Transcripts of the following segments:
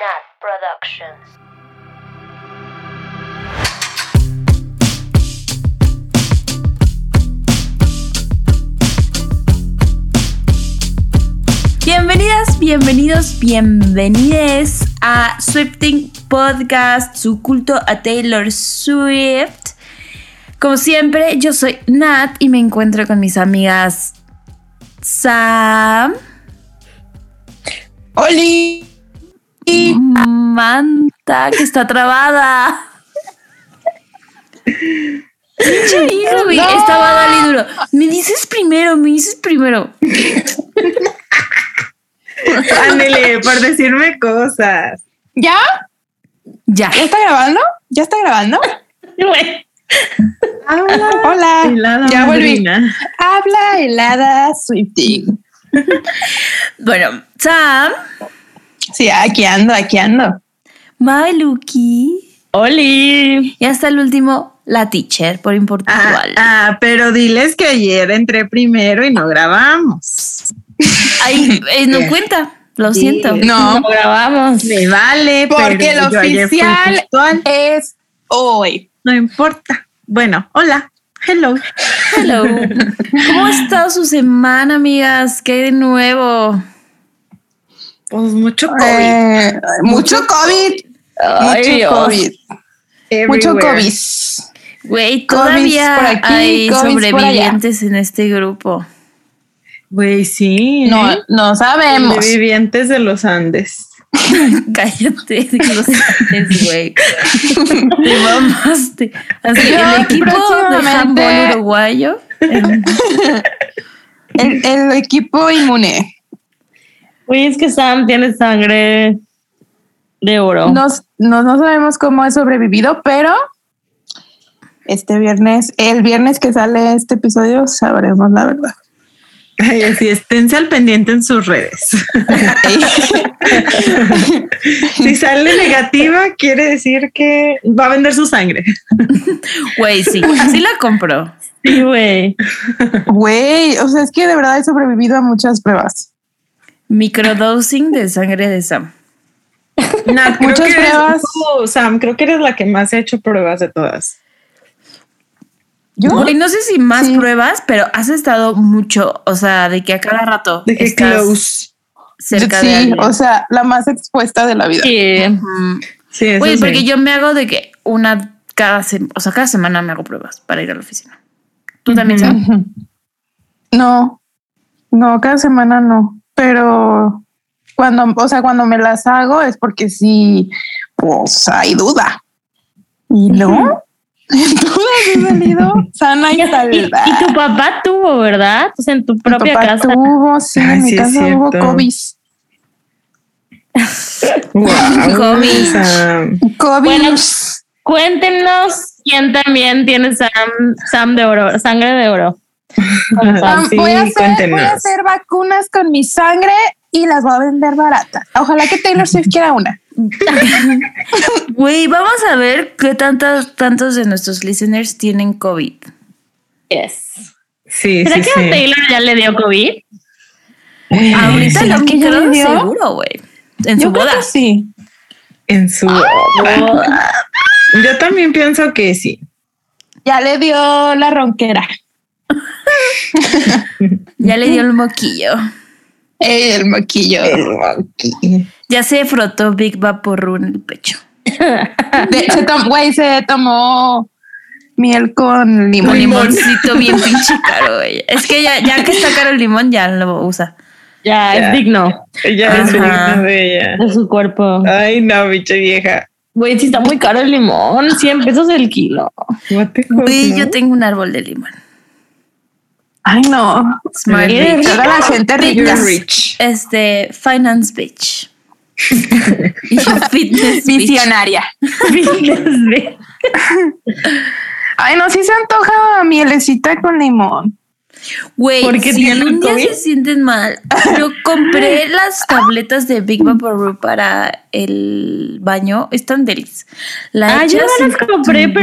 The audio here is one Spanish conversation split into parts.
Nat Productions. Bienvenidas, bienvenidos, bienvenides a Swifting Podcast, su culto a Taylor Swift. Como siempre, yo soy Nat y me encuentro con mis amigas Sam, ¡Oli! Manta, que está trabada. Pinche güey, No. estaba dale duro. Me dices primero, me dices primero. Ándele, por decirme cosas. ¿Ya? Ya. ¿Ya está grabando? ¿Ya está grabando? Habla, Hola. helada ya volví. madrina. Habla helada Swifting. Bueno, Sam, Sí, aquí ando, aquí ando. Maluki ¡Oli! y hasta el último, la teacher por Ah, Importual. ah, pero diles que ayer entré primero y no grabamos. Ay, eh, no cuenta, lo Sí. siento. No, grabamos. Me vale, porque fui oficial es hoy. No importa. Bueno, hola. Hello. Hello. ¿Cómo ha estado su semana, amigas? ¿Qué hay de nuevo? Pues mucho COVID. Eh, mucho COVID. Ay, mucho Dios. COVID. Mucho. COVID. Güey, todavía por aquí, hay covids por allá. sobrevivientes en este grupo. Güey, sí. No, ¿eh? no sabemos. Sobrevivientes de los Andes. Cállate, lo sabes, güey. Te mamaste. Así, Yo el equipo de handball uruguayo. El, el equipo inmune. Güey, es que Sam tiene sangre de oro. No, no, no sabemos cómo he sobrevivido, pero este viernes, el viernes que sale este episodio, sabremos la verdad. Ay, así esténse al pendiente en sus redes. si sale negativa, quiere decir que va a vender su sangre. Güey, sí, sí la compró. Sí, güey. Güey, o sea, es que de verdad he sobrevivido a muchas pruebas. Microdosing de sangre de Sam. Nat, creo Muchas que pruebas. tú, Sam, creo que eres la que más ha hecho pruebas de todas. ¿Yo? Güey, no sé si más Sí. pruebas, pero has estado mucho, o sea, de que a cada rato De que estás close. cerca sí, de alguien. o sea, la más expuesta de la vida. Sí. Sí, eso Güey, sí. porque yo me hago de que una cada semana, o sea, cada semana me hago pruebas para ir a la oficina. ¿Tú también, Sam? Ujú. No, no, cada semana no, pero cuando, o sea, cuando me las hago es porque sí, pues hay duda. Y no, dudas he salido sana y Y, y- tu papá tuvo, ¿verdad? Sea, en tu propia papá casa. tuvo, sí, Ay, en mi sí casa hubo cierto. COVID. Wow, COVID. Sam. COVID. Bueno, Cuéntenos quién también tiene Sam, Sam de oro, sangre de oro. Ah, Sí, voy, a hacer, cuéntenos. voy a hacer vacunas con mi sangre y las voy a vender baratas. Ojalá que Taylor Swift quiera una. Güey, vamos a ver qué tantos, tantos de nuestros listeners tienen COVID. Yes. Sí, ¿Será sí, que a. Taylor ya le dio COVID? Ahorita ¿será lo que le dio? seguro, güey. En su Yo creo boda. que sí. En su. Yo también pienso que sí. Ya le dio la ronquera. Ya le dio el moquillo. El moquillo. Ya se frotó Big Vaporru en el pecho. De- se tom- güey, se tomó miel con Un limón. limoncito bien pinche caro, güey. Es que ya, ya que está caro el limón, ya lo usa. Ya, Ya. es digno Ella es Ajá. digna de ella. de su cuerpo. Ay, no, bicha vieja. Güey, sí está muy caro el limón, 100 pesos el kilo. Güey, no? yo tengo un árbol de limón. Ay, no. Smart bitch. Toda la gente rica. Rich. Este, finance bitch. y yo fitness bitch. Visionaria. Ay, no, sí se antoja mielecita con limón. Güey, ¿Por qué si un día se sienten mal, yo compré las tabletas de Big Vaporru para el baño. Están delis. La Ah, yo no las compré, tu-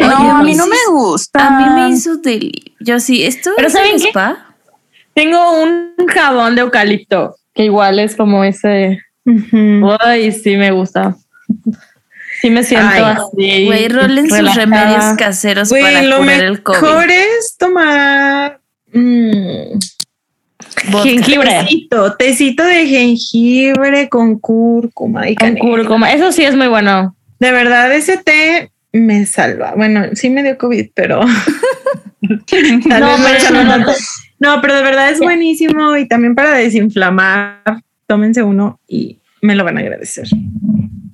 Oye, no, a mí no me gusta. A mí me hizo deli. Yo sí, esto Pero es ¿saben qué? spa. tengo un jabón de eucalipto que igual es como ese. Ay, sí me gusta. Sí me siento Ay, así. Güey, rolen sus relajada. remedios caseros Güey, para lo curar el COVID. mejor es tomar mm, Vodka. Jengibre. tecito, tecito de jengibre con cúrcuma y Con canela. cúrcuma. Eso sí es muy bueno. De verdad, ese té me salva. Bueno, sí me dio COVID, pero. No, pero salva no, tanto. No, pero de verdad es buenísimo y también para desinflamar, tómense uno y me lo van a agradecer.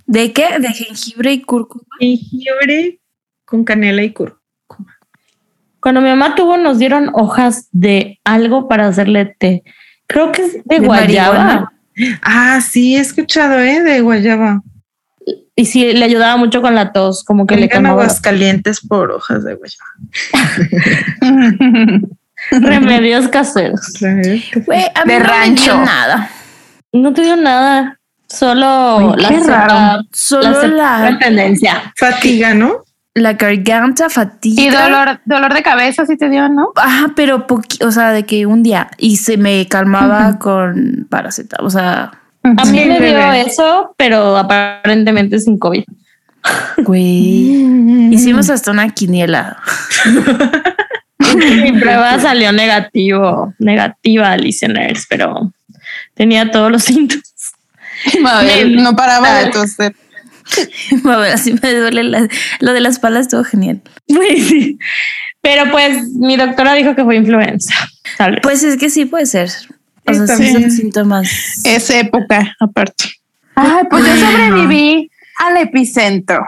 ¿De qué? De jengibre y cúrcuma. Jengibre con canela y cúrcuma. Cuando mi mamá tuvo, nos dieron hojas de algo para hacerle té. Creo que es de, ¿De guayaba. marihuana? Ah, sí, he escuchado, ¿eh? De guayaba. Y sí, le ayudaba mucho con la tos, como que le calmaba. aguas calientes por hojas de guayaba. Remedios caseros. Güey, a mí De no me rancho. dio nada. No te dio nada. Solo Ay, la qué cepa- raro. Solo la, la, tendencia. Fatiga, ¿no? la garganta, fatiga. y dolor, dolor de cabeza sí te dio, ¿no? Ajá, pero o sea, de que un día y se me calmaba con paracetamol, o sea, A mí Sí, me dio bebé. eso, pero aparentemente sin COVID. güey, hicimos hasta una quiniela. Mi prueba salió negativo, negativa, listeners, pero tenía todos los síntomas. Mabel, no paraba de toser. A ver, así me duele la- lo de la espalda estuvo genial. Sí. Pero pues mi doctora dijo que fue influenza. Tal vez. Pues es que sí puede ser. O sea, sí son síntomas. Es época, aparte. Ay, pues yo sobreviví al epicentro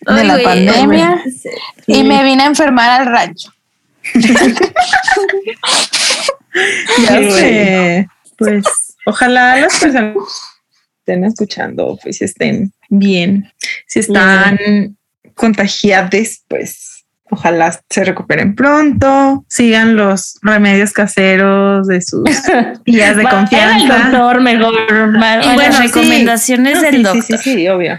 de Ay, la pandemia y me vine a enfermar al rancho. Ya sé. Pues ojalá las personas estén escuchando, pues estén bien. Si están contagiadas, pues ojalá se recuperen pronto. Sigan los remedios caseros de sus tías de confianza. doctor mejor. Y vayan las sí. recomendaciones No, del sí, doctor, Sí, sí, sí, obvio.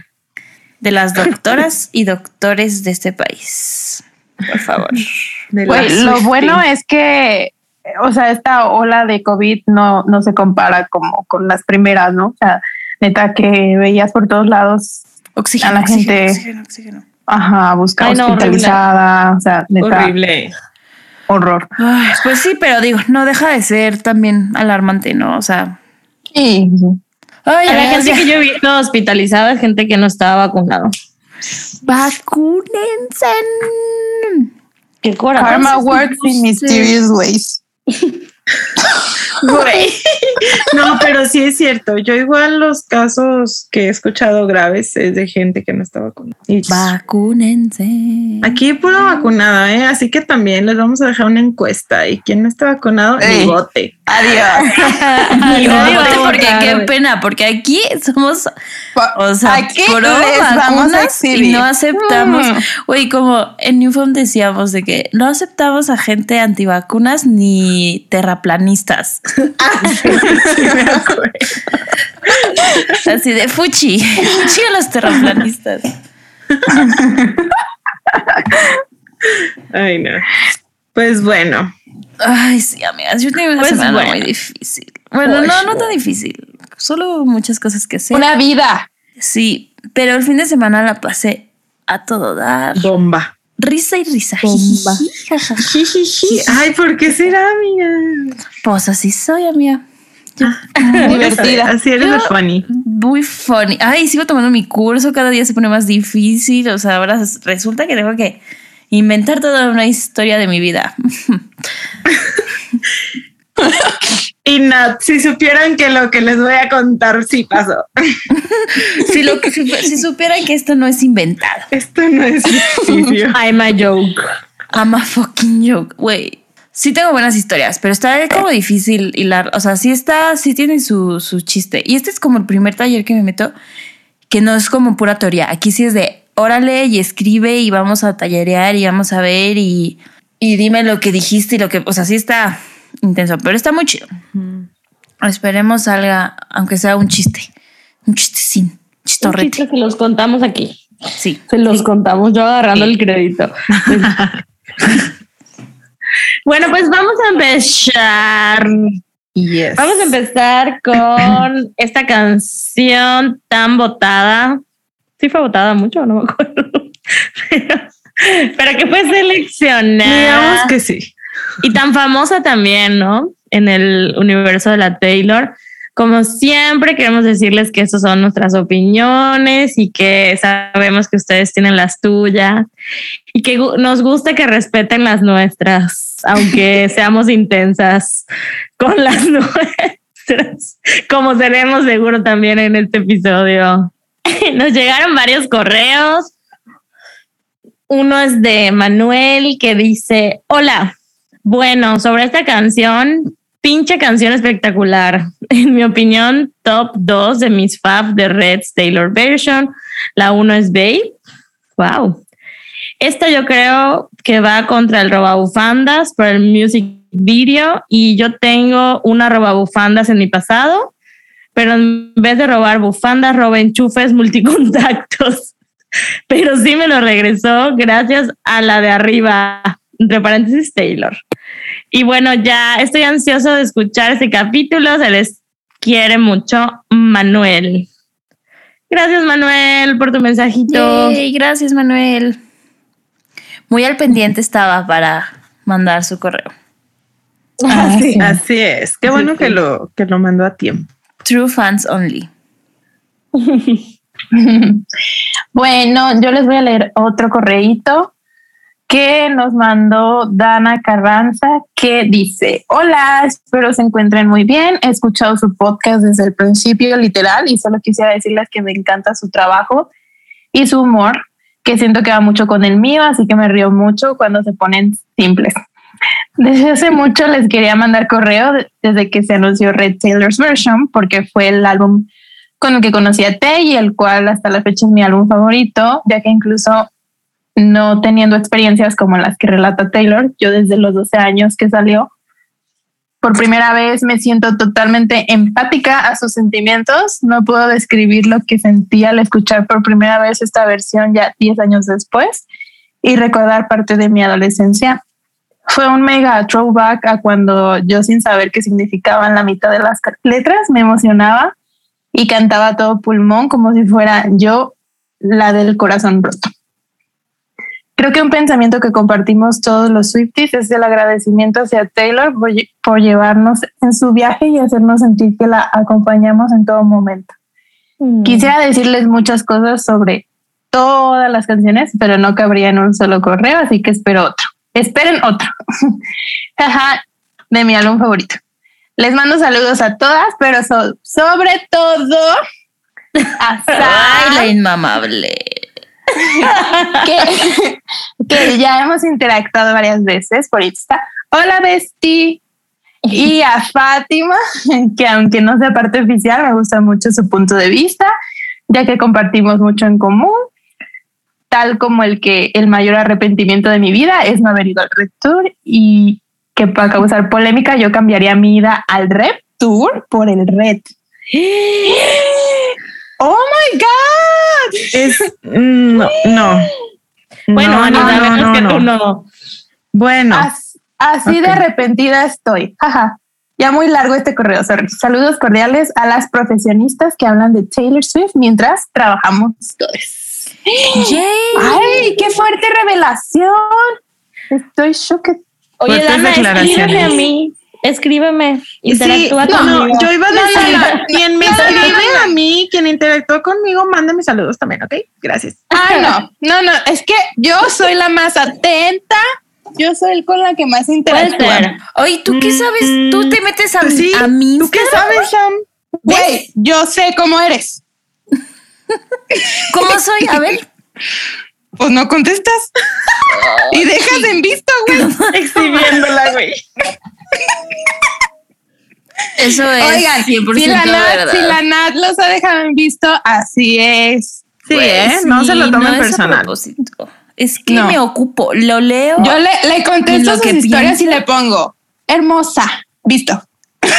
de las doctoras y doctores de este país. Por favor. Lo bueno es que, o sea, esta ola de COVID no, no se compara como con las primeras, ¿no? O sea, neta que veías por todos lados, Oxígeno, A la oxígeno, gente- oxígeno, oxígeno. Ajá, busca Ay, no, hospitalizada, o sea, neta, horrible. horror. Ay, pues sí, pero digo, no deja de ser también alarmante, ¿no? O sea, Sí, ay, A la amigas, gente que yo he visto hospitalizada gente que no estaba vacunado. vacúnense. Qué coraje. Karma works in mysterious ways. Güey. No, pero sí es cierto. Yo igual los casos que he escuchado graves es de gente que no está vacunada. Vacúnense. Aquí pura vacunada, ¿eh? Así que también les vamos a dejar una encuesta y quien no está vacunado, ni Ey. vote. Adiós. No, porque qué pena, porque aquí somos, o sea, Aquí pro les vamos a vacunas y no aceptamos. Mm. Güey, como en Newfound decíamos de que no aceptamos a gente antivacunas ni terraplanistas. Así de fuchi, fuchi a los terraplanistas. Ay, no. Pues bueno, Ay, sí, amigas, yo tengo una Pues semana bueno. muy difícil. Bueno, Pues no, no tan difícil. Solo muchas cosas que hacer. Una vida. Sí, pero el fin de semana la pasé a todo dar. bomba. Risa y risa. Bomba. Ay, ¿por qué será, amiga? Pues así soy, amiga. Divertida. Así eres Yo- funny. Muy funny. Ay, sigo tomando mi curso, cada día se pone más difícil. O sea, ahora resulta que tengo que inventar toda una historia de mi vida. Y Nat, si supieran que lo que les voy a contar sí pasó. si, lo que, si, si supieran que esto no es inventado. Esto no es ficticio. I'm a joke. I'm a fucking joke, güey. Sí tengo buenas historias, pero está como difícil hilar. O sea, sí está, sí tiene su, su chiste. Y este es como el primer taller que me meto, que no es como pura teoría. Aquí sí es de órale y escribe y vamos a tallerear y vamos a ver y, y dime lo que dijiste y lo que. O sea, sí está intenso, pero está muy chido. Esperemos salga, aunque sea un chiste. Un chistecín. Un Chistorrete. chiste que los contamos aquí. Sí. Se los contamos, yo agarrando el crédito. bueno, pues vamos a empezar. Yes. Vamos a empezar con esta canción tan votada. Sí fue votada mucho, no me acuerdo. Pero, pero que fue seleccionada. Digamos que sí. Y tan famosa también, ¿no? En el universo de la Taylor. Como siempre, queremos decirles que estas son nuestras opiniones y que sabemos que ustedes tienen las tuyas y que nos gusta que respeten las nuestras, aunque seamos intensas con las nuestras, como seremos seguro también en este episodio. Nos llegaron varios correos. Uno es de Manuel que dice, hola, bueno, sobre esta canción, pinche canción espectacular. En mi opinión, top 2 de mis fab de Red's Taylor version. La uno es Babe. Wow. Esta yo creo que va contra el robabufandas por el music video y yo tengo una robabufandas en mi pasado, pero en vez de robar bufandas, roba enchufes multicontactos. Pero sí me lo regresó gracias a la de arriba, entre paréntesis Taylor. Y bueno, ya estoy ansioso de escuchar este capítulo. Se les quiere mucho, Manuel. Gracias, Manuel, por tu mensajito. Yay, gracias, Manuel. Muy al pendiente estaba para mandar su correo. Ah, sí. Así es. Qué bueno que lo, que lo mandó a tiempo. True fans only. Bueno, yo les voy a leer otro correíto que nos mandó Dana Carranza que dice, hola, espero se encuentren muy bien. He escuchado su podcast desde el principio, literal, y solo quisiera decirles que me encanta su trabajo y su humor, que siento que va mucho con el mío, así que me río mucho cuando se ponen simples. Desde hace mucho les quería mandar correo de- desde que se anunció Red Taylor's Version, porque fue el álbum con el que conocí a Tay y el cual hasta la fecha es mi álbum favorito, ya que incluso no teniendo experiencias como las que relata Taylor, yo desde los 12 años que salió, por primera vez me siento totalmente empática a sus sentimientos. No puedo describir lo que sentí al escuchar por primera vez esta versión ya 10 años después y recordar parte de mi adolescencia. Fue un mega throwback a cuando yo sin saber qué significaban la mitad de las letras me emocionaba y cantaba todo pulmón como si fuera yo la del corazón roto. Creo que un pensamiento que compartimos todos los Swifties es el agradecimiento hacia Taylor por, por llevarnos en su viaje y hacernos sentir que la acompañamos en todo momento. Mm. Quisiera decirles muchas cosas sobre todas las canciones, pero no cabría en un solo correo, así que espero otro. Esperen otro. Ajá, de mi álbum favorito. Les mando saludos a todas, pero so- sobre todo a Ay, Sam, la inmamable. Que, que ya hemos interactuado varias veces por Insta. Hola, Besti. Y a Fátima, que aunque no sea parte oficial, me gusta mucho su punto de vista, ya que compartimos mucho en común, tal como el que el mayor arrepentimiento de mi vida es no haber ido al Red Tour y que para causar polémica yo cambiaría mi ida al Red Tour por el Red. ¡Oh, my God! Es no, no. Bueno, no, no, no, que no. tú no. Bueno, As- así de arrepentida estoy. Jaja. Ya muy largo este correo. sorry. Saludos cordiales a las profesionistas que hablan de Taylor Swift mientras trabajamos todos. Yay. ¡Ay, qué fuerte revelación! Estoy shocked. Oye, Fuertes Dana, declaraciones. escríbeme a mí. Escríbeme. sí, Interactúa no, conmigo. yo iba a decir, quien me escribe a mí, quien interactuó conmigo, mándame saludos también, ¿ok? Gracias. Ah, no, no, no. Es que yo soy la más atenta. Yo soy el con la que más interactúa. Oye, ¿tú qué sabes? ¿Tú te metes a, Pues sí, a mi ¿Tú qué sabes, Sam? Güey, yo sé cómo eres. ¿Cómo soy? A ver. Pues no contestas. y dejas en visto, güey. Exhibiéndola, güey. Eso es Oigan, 100% si la, Nat, verdad. si la Nat los ha dejado en visto, así es. Sí, Pues ¿eh? No se lo tomen no personal. Es que No. me ocupo, lo leo. Yo le, le ¿Y contesto lo sus que historias y le pongo, hermosa, visto. Oye,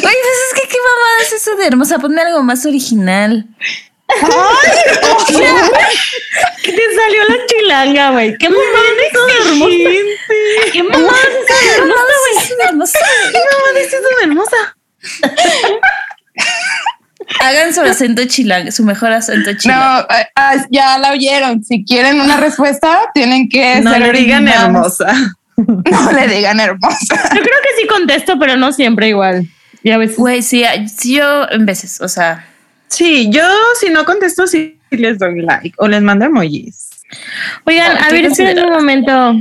pues es que qué mamada es eso de hermosa. Ponme algo más original. ¿Qué te salió la chilanga, güey? ¿Qué mamá es eso de hermosa? ¿Qué mamá es eso de hermosa, güey? ¿Qué eso de hermosa? Hagan su acento chilang, su mejor acento No, chilang. ah, ah, ya la oyeron. Si quieren una respuesta, tienen que No ser le digan hermosa. No le digan hermosa. Yo creo que sí contesto, pero no siempre igual. Y a veces. Güey, sí, sí, yo en veces, o sea. Sí, yo si no contesto, sí les doy like o les mando emojis. Oigan, Ah, a ver, esperen un momento.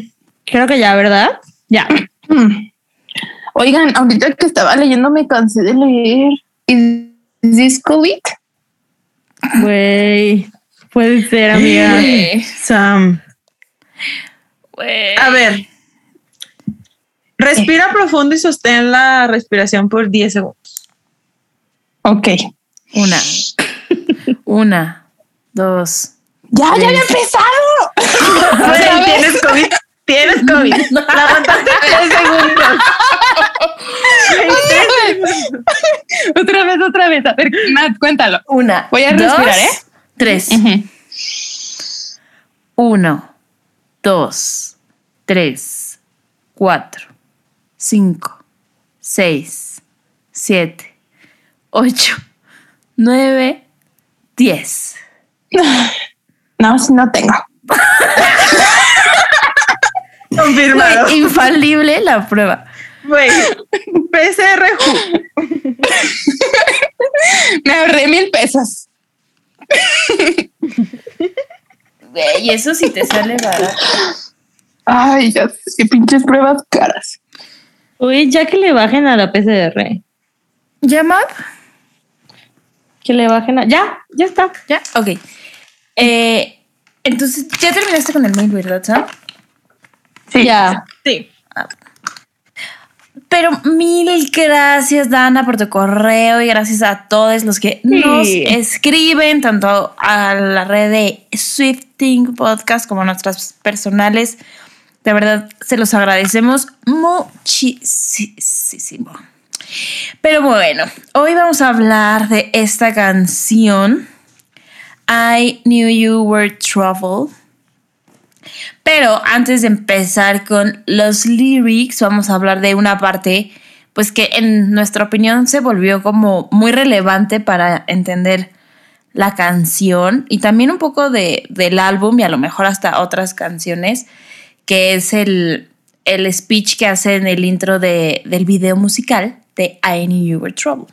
Creo que ya, ¿verdad? Ya. Oigan, ahorita que estaba leyendo me cansé de leer. ¿Is this COVID? Güey. Puede ser, amiga. Sam, güey. a ver. Respira profundo y sostén la respiración por 10 segundos. Ok. Una. Una. Dos. Ya, ya había empezado. Tienes COVID. Tienes COVID. La aguantaste 3 segundos. otra vez, otra vez. A ver, Nat, cuéntalo. Una. Voy a dos, respirar, ¿eh? Tres. Uno. Dos. Tres. Cuatro. Cinco. Seis. Siete. Ocho. Nueve. Diez. No, si no tengo. Confirmado. Güey, infalible la prueba. Güey, PCR Who. Me ahorré mil pesos. Güey, y eso sí te sale barato. Ay, ya sé, qué pinches pruebas caras. Uy, ya que le bajen a la PCR. ¿Llama? Que le bajen a. Ya, ya está. ¿Ya? Ok. Eh, entonces, ya terminaste con el mail, ¿verdad, Sam? Sí. Ya. Sí. Pero mil gracias, Dana, por tu correo y gracias a todos los que nos escriben, tanto a la red de Swifting Podcast como a nuestras personales. De verdad, se los agradecemos muchísimo. Pero bueno, hoy vamos a hablar de esta canción. I knew you were trouble. Pero antes de empezar con los lyrics, vamos a hablar de una parte, pues que en nuestra opinión se volvió como muy relevante para entender la canción y también un poco de, del álbum y a lo mejor hasta otras canciones, que es el, el speech que hace en el intro de, del video musical de I Knew You Were Trouble.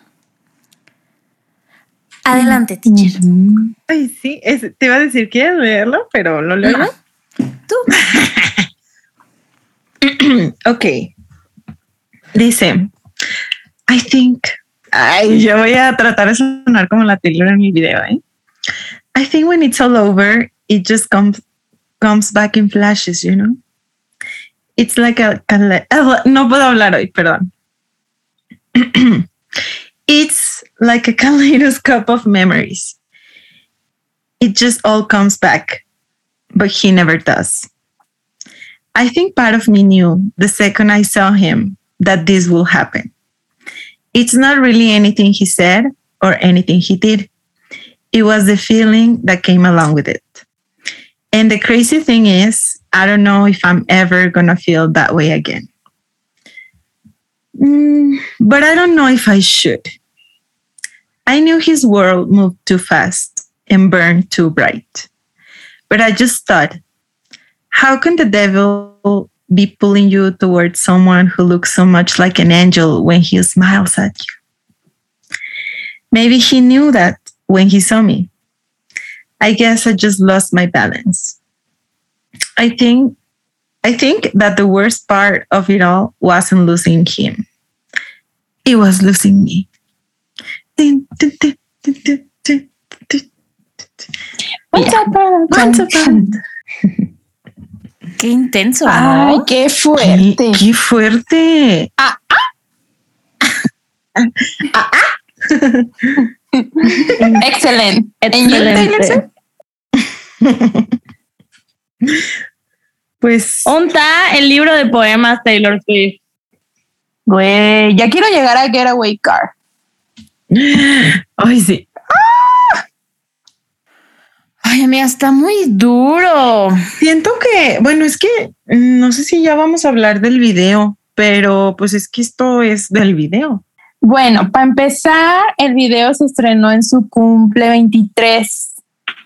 Adelante, teacher. Ay, sí. es- te iba a decir, ¿quieres leerlo? Pero lo leo. No. Tú. Ok. Dice, I think. Ay, yo voy a tratar de sonar como la Taylor en mi video, ¿eh? I think when it's all over, it just comes comes back in flashes, you know? It's like a, a- no puedo hablar hoy, perdón. it's like a kaleidoscope of memories. It just all comes back, but he never does. I think part of me knew the second I saw him that this will happen. It's not really anything he said or anything he did. It was the feeling that came along with it. And the crazy thing is, I don't know if I'm ever going to feel that way again. Mm, but I don't know if I should. I knew his world moved too fast and burned too bright. But I just thought, how can the devil be pulling you towards someone who looks so much like an angel when he smiles at you? Maybe he knew that when he saw me. I guess I just lost my balance. I think I think that the worst part of it all wasn't losing him. It was losing me. Once upon Once upon- Qué intenso, ¿no? Ay, qué ¡Qué, fuerte. qué fuerte! Excelente. And you, Taylor Swift? Excelente. Pues Onta el libro de poemas Taylor Swift. Güey, ya quiero llegar a Getaway Car. Ay, sí. está muy duro. Siento que, bueno, es que mm, no sé si ya vamos a hablar del video, pero pues es que esto es del video. Bueno, para empezar, el video se estrenó en su cumple 23,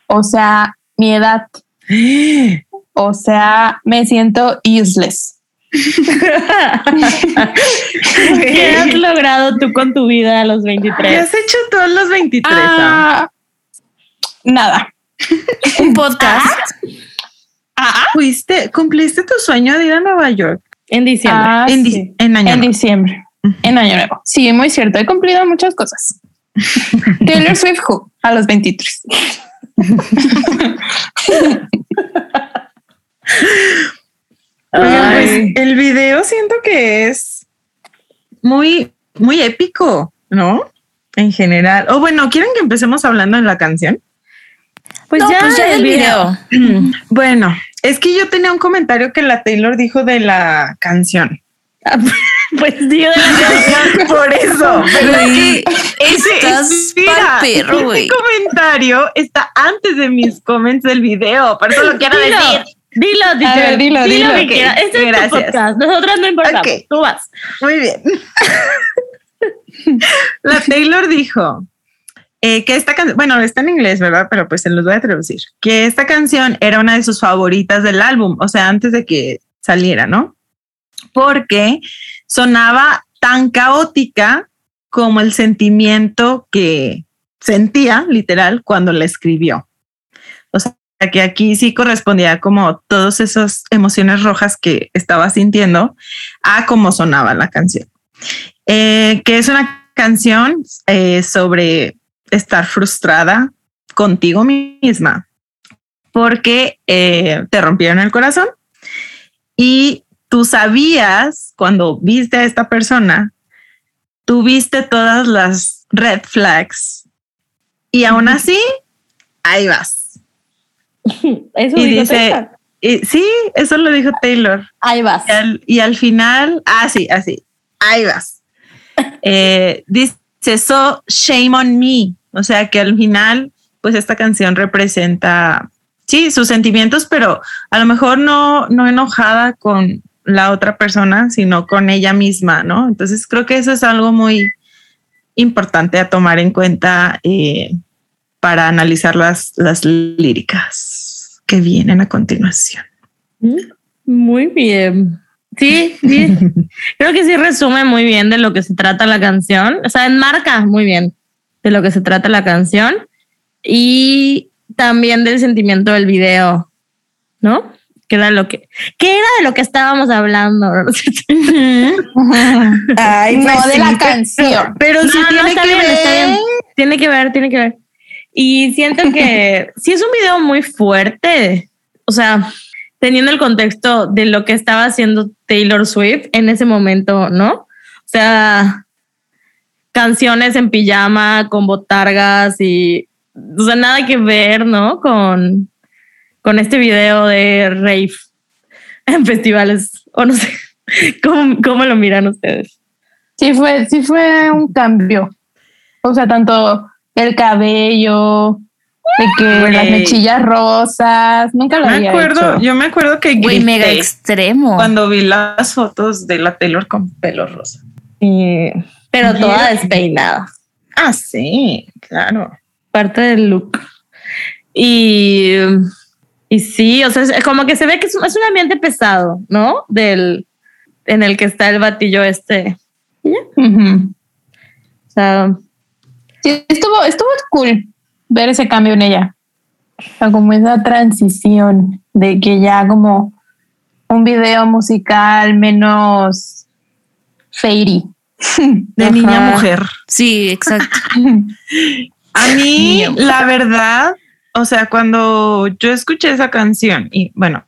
o sea, mi edad. O sea, me siento useless. ¿Qué has logrado tú con tu vida a los 23? ¿Qué has hecho todos los 23? Ah, nada. Un podcast. Ah, fuiste, cumpliste tu sueño de ir a Nueva York En diciembre. Ah, en, di- sí. en año. En nuevo. diciembre. En año nuevo. Sí, muy cierto. He cumplido muchas cosas. Taylor Swift who? a los 23. Oigan, pues, el video siento que es muy, muy épico, ¿no? En general. O bueno, ¿quieren que empecemos hablando de la canción? Pues No, ya, pues ya el video. Bueno, es que yo tenía un comentario que la Taylor dijo de la canción. Pues digo de la canción. Por eso. pero estás ese- pa'l perro, ese güey. comentario está antes de mis comments del video. Por eso lo quiero decir. Dilo, A teacher. ver, dilo, dilo. lo que quieras. Este es tu podcast. Nosotras no importamos. Ok. Tú vas. Muy bien. La Taylor dijo eh, que esta canción, bueno, está en inglés, ¿verdad? Pero pues se los voy a traducir. Que esta canción era una de sus favoritas del álbum, o sea, antes de que saliera, ¿no? Porque sonaba tan caótica como el sentimiento que sentía, literal, cuando la escribió. Que aquí sí correspondía como todas esas emociones rojas que estaba sintiendo a cómo sonaba la canción. Eh, que es una canción eh, sobre estar frustrada contigo misma porque eh, te rompieron el corazón y tú sabías cuando viste a esta persona, tú viste todas las red flags y aún así, ahí vas. Eso Y dijo dice- Taylor. Y sí, eso lo dijo Taylor. Ahí vas. Y al, y al final, así, así, ahí vas. Eh, dice, so shame on me. O sea que al final, pues esta canción representa, sí, sus sentimientos, pero a lo mejor no, no enojada con la otra persona, sino con ella misma, ¿no? Entonces creo que eso es algo muy importante a tomar en cuenta eh, para analizar las, las líricas que vienen a continuación. Mm, Muy bien. Sí, sí. Creo que sí resume muy bien de lo que se trata la canción. O sea, enmarca muy bien de lo que se trata la canción y también del sentimiento del video, ¿no? Que era lo que, que era de lo que estábamos hablando. Ay, no, pues de sí, la canción. Pero sí No, tiene que bien, ver. está bien. Tiene que ver, tiene que ver. Y siento que sí es un video muy fuerte. O sea, teniendo el contexto de lo que estaba haciendo Taylor Swift en ese momento, ¿no? O sea, canciones en pijama con botargas y, o sea, nada que ver, ¿no? Con, con este video de rave en festivales, o no sé, ¿cómo, cómo lo miran ustedes? Sí fue, sí fue un cambio. O sea, tanto el cabello, de que las mechillas rosas, nunca lo Me había acuerdo, hecho. yo me acuerdo que Güey, grité mega extremo. cuando vi las fotos de la Taylor con pelo rosa. pero toda despeinada. Ah, sí, claro. parte del look. Y, y sí, o sea, es como que se ve que es, es un ambiente pesado, ¿no? Del, en el que está el batillo este. O sea, Sí, estuvo, estuvo cool ver ese cambio en ella. O sea, como esa transición de que ya como un video musical menos fairy. De Ajá. niña a mujer. Sí, exacto. A mí, la verdad, o sea, cuando yo escuché esa canción y bueno,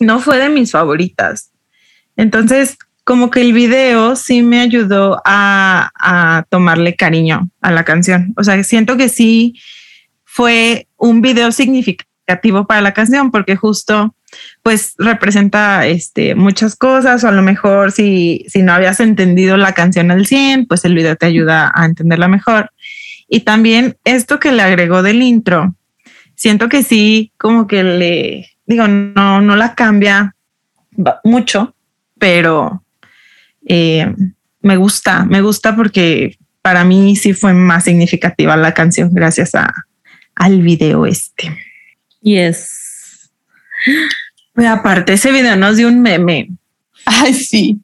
no fue de mis favoritas. Entonces, como que el video sí me ayudó a, a tomarle cariño a la canción. O sea, siento que sí fue un video significativo para la canción porque justo pues representa este, muchas cosas o a lo mejor si, si no habías entendido la canción al 100, pues el video te ayuda a entenderla mejor. Y también esto que le agregó del intro, siento que sí, como que le digo, no, no la cambia mucho, pero eh, me gusta, me gusta porque para mí sí fue más significativa la canción gracias a, al video este. Yes. Y aparte, ese video nos dio un meme. Ay, sí.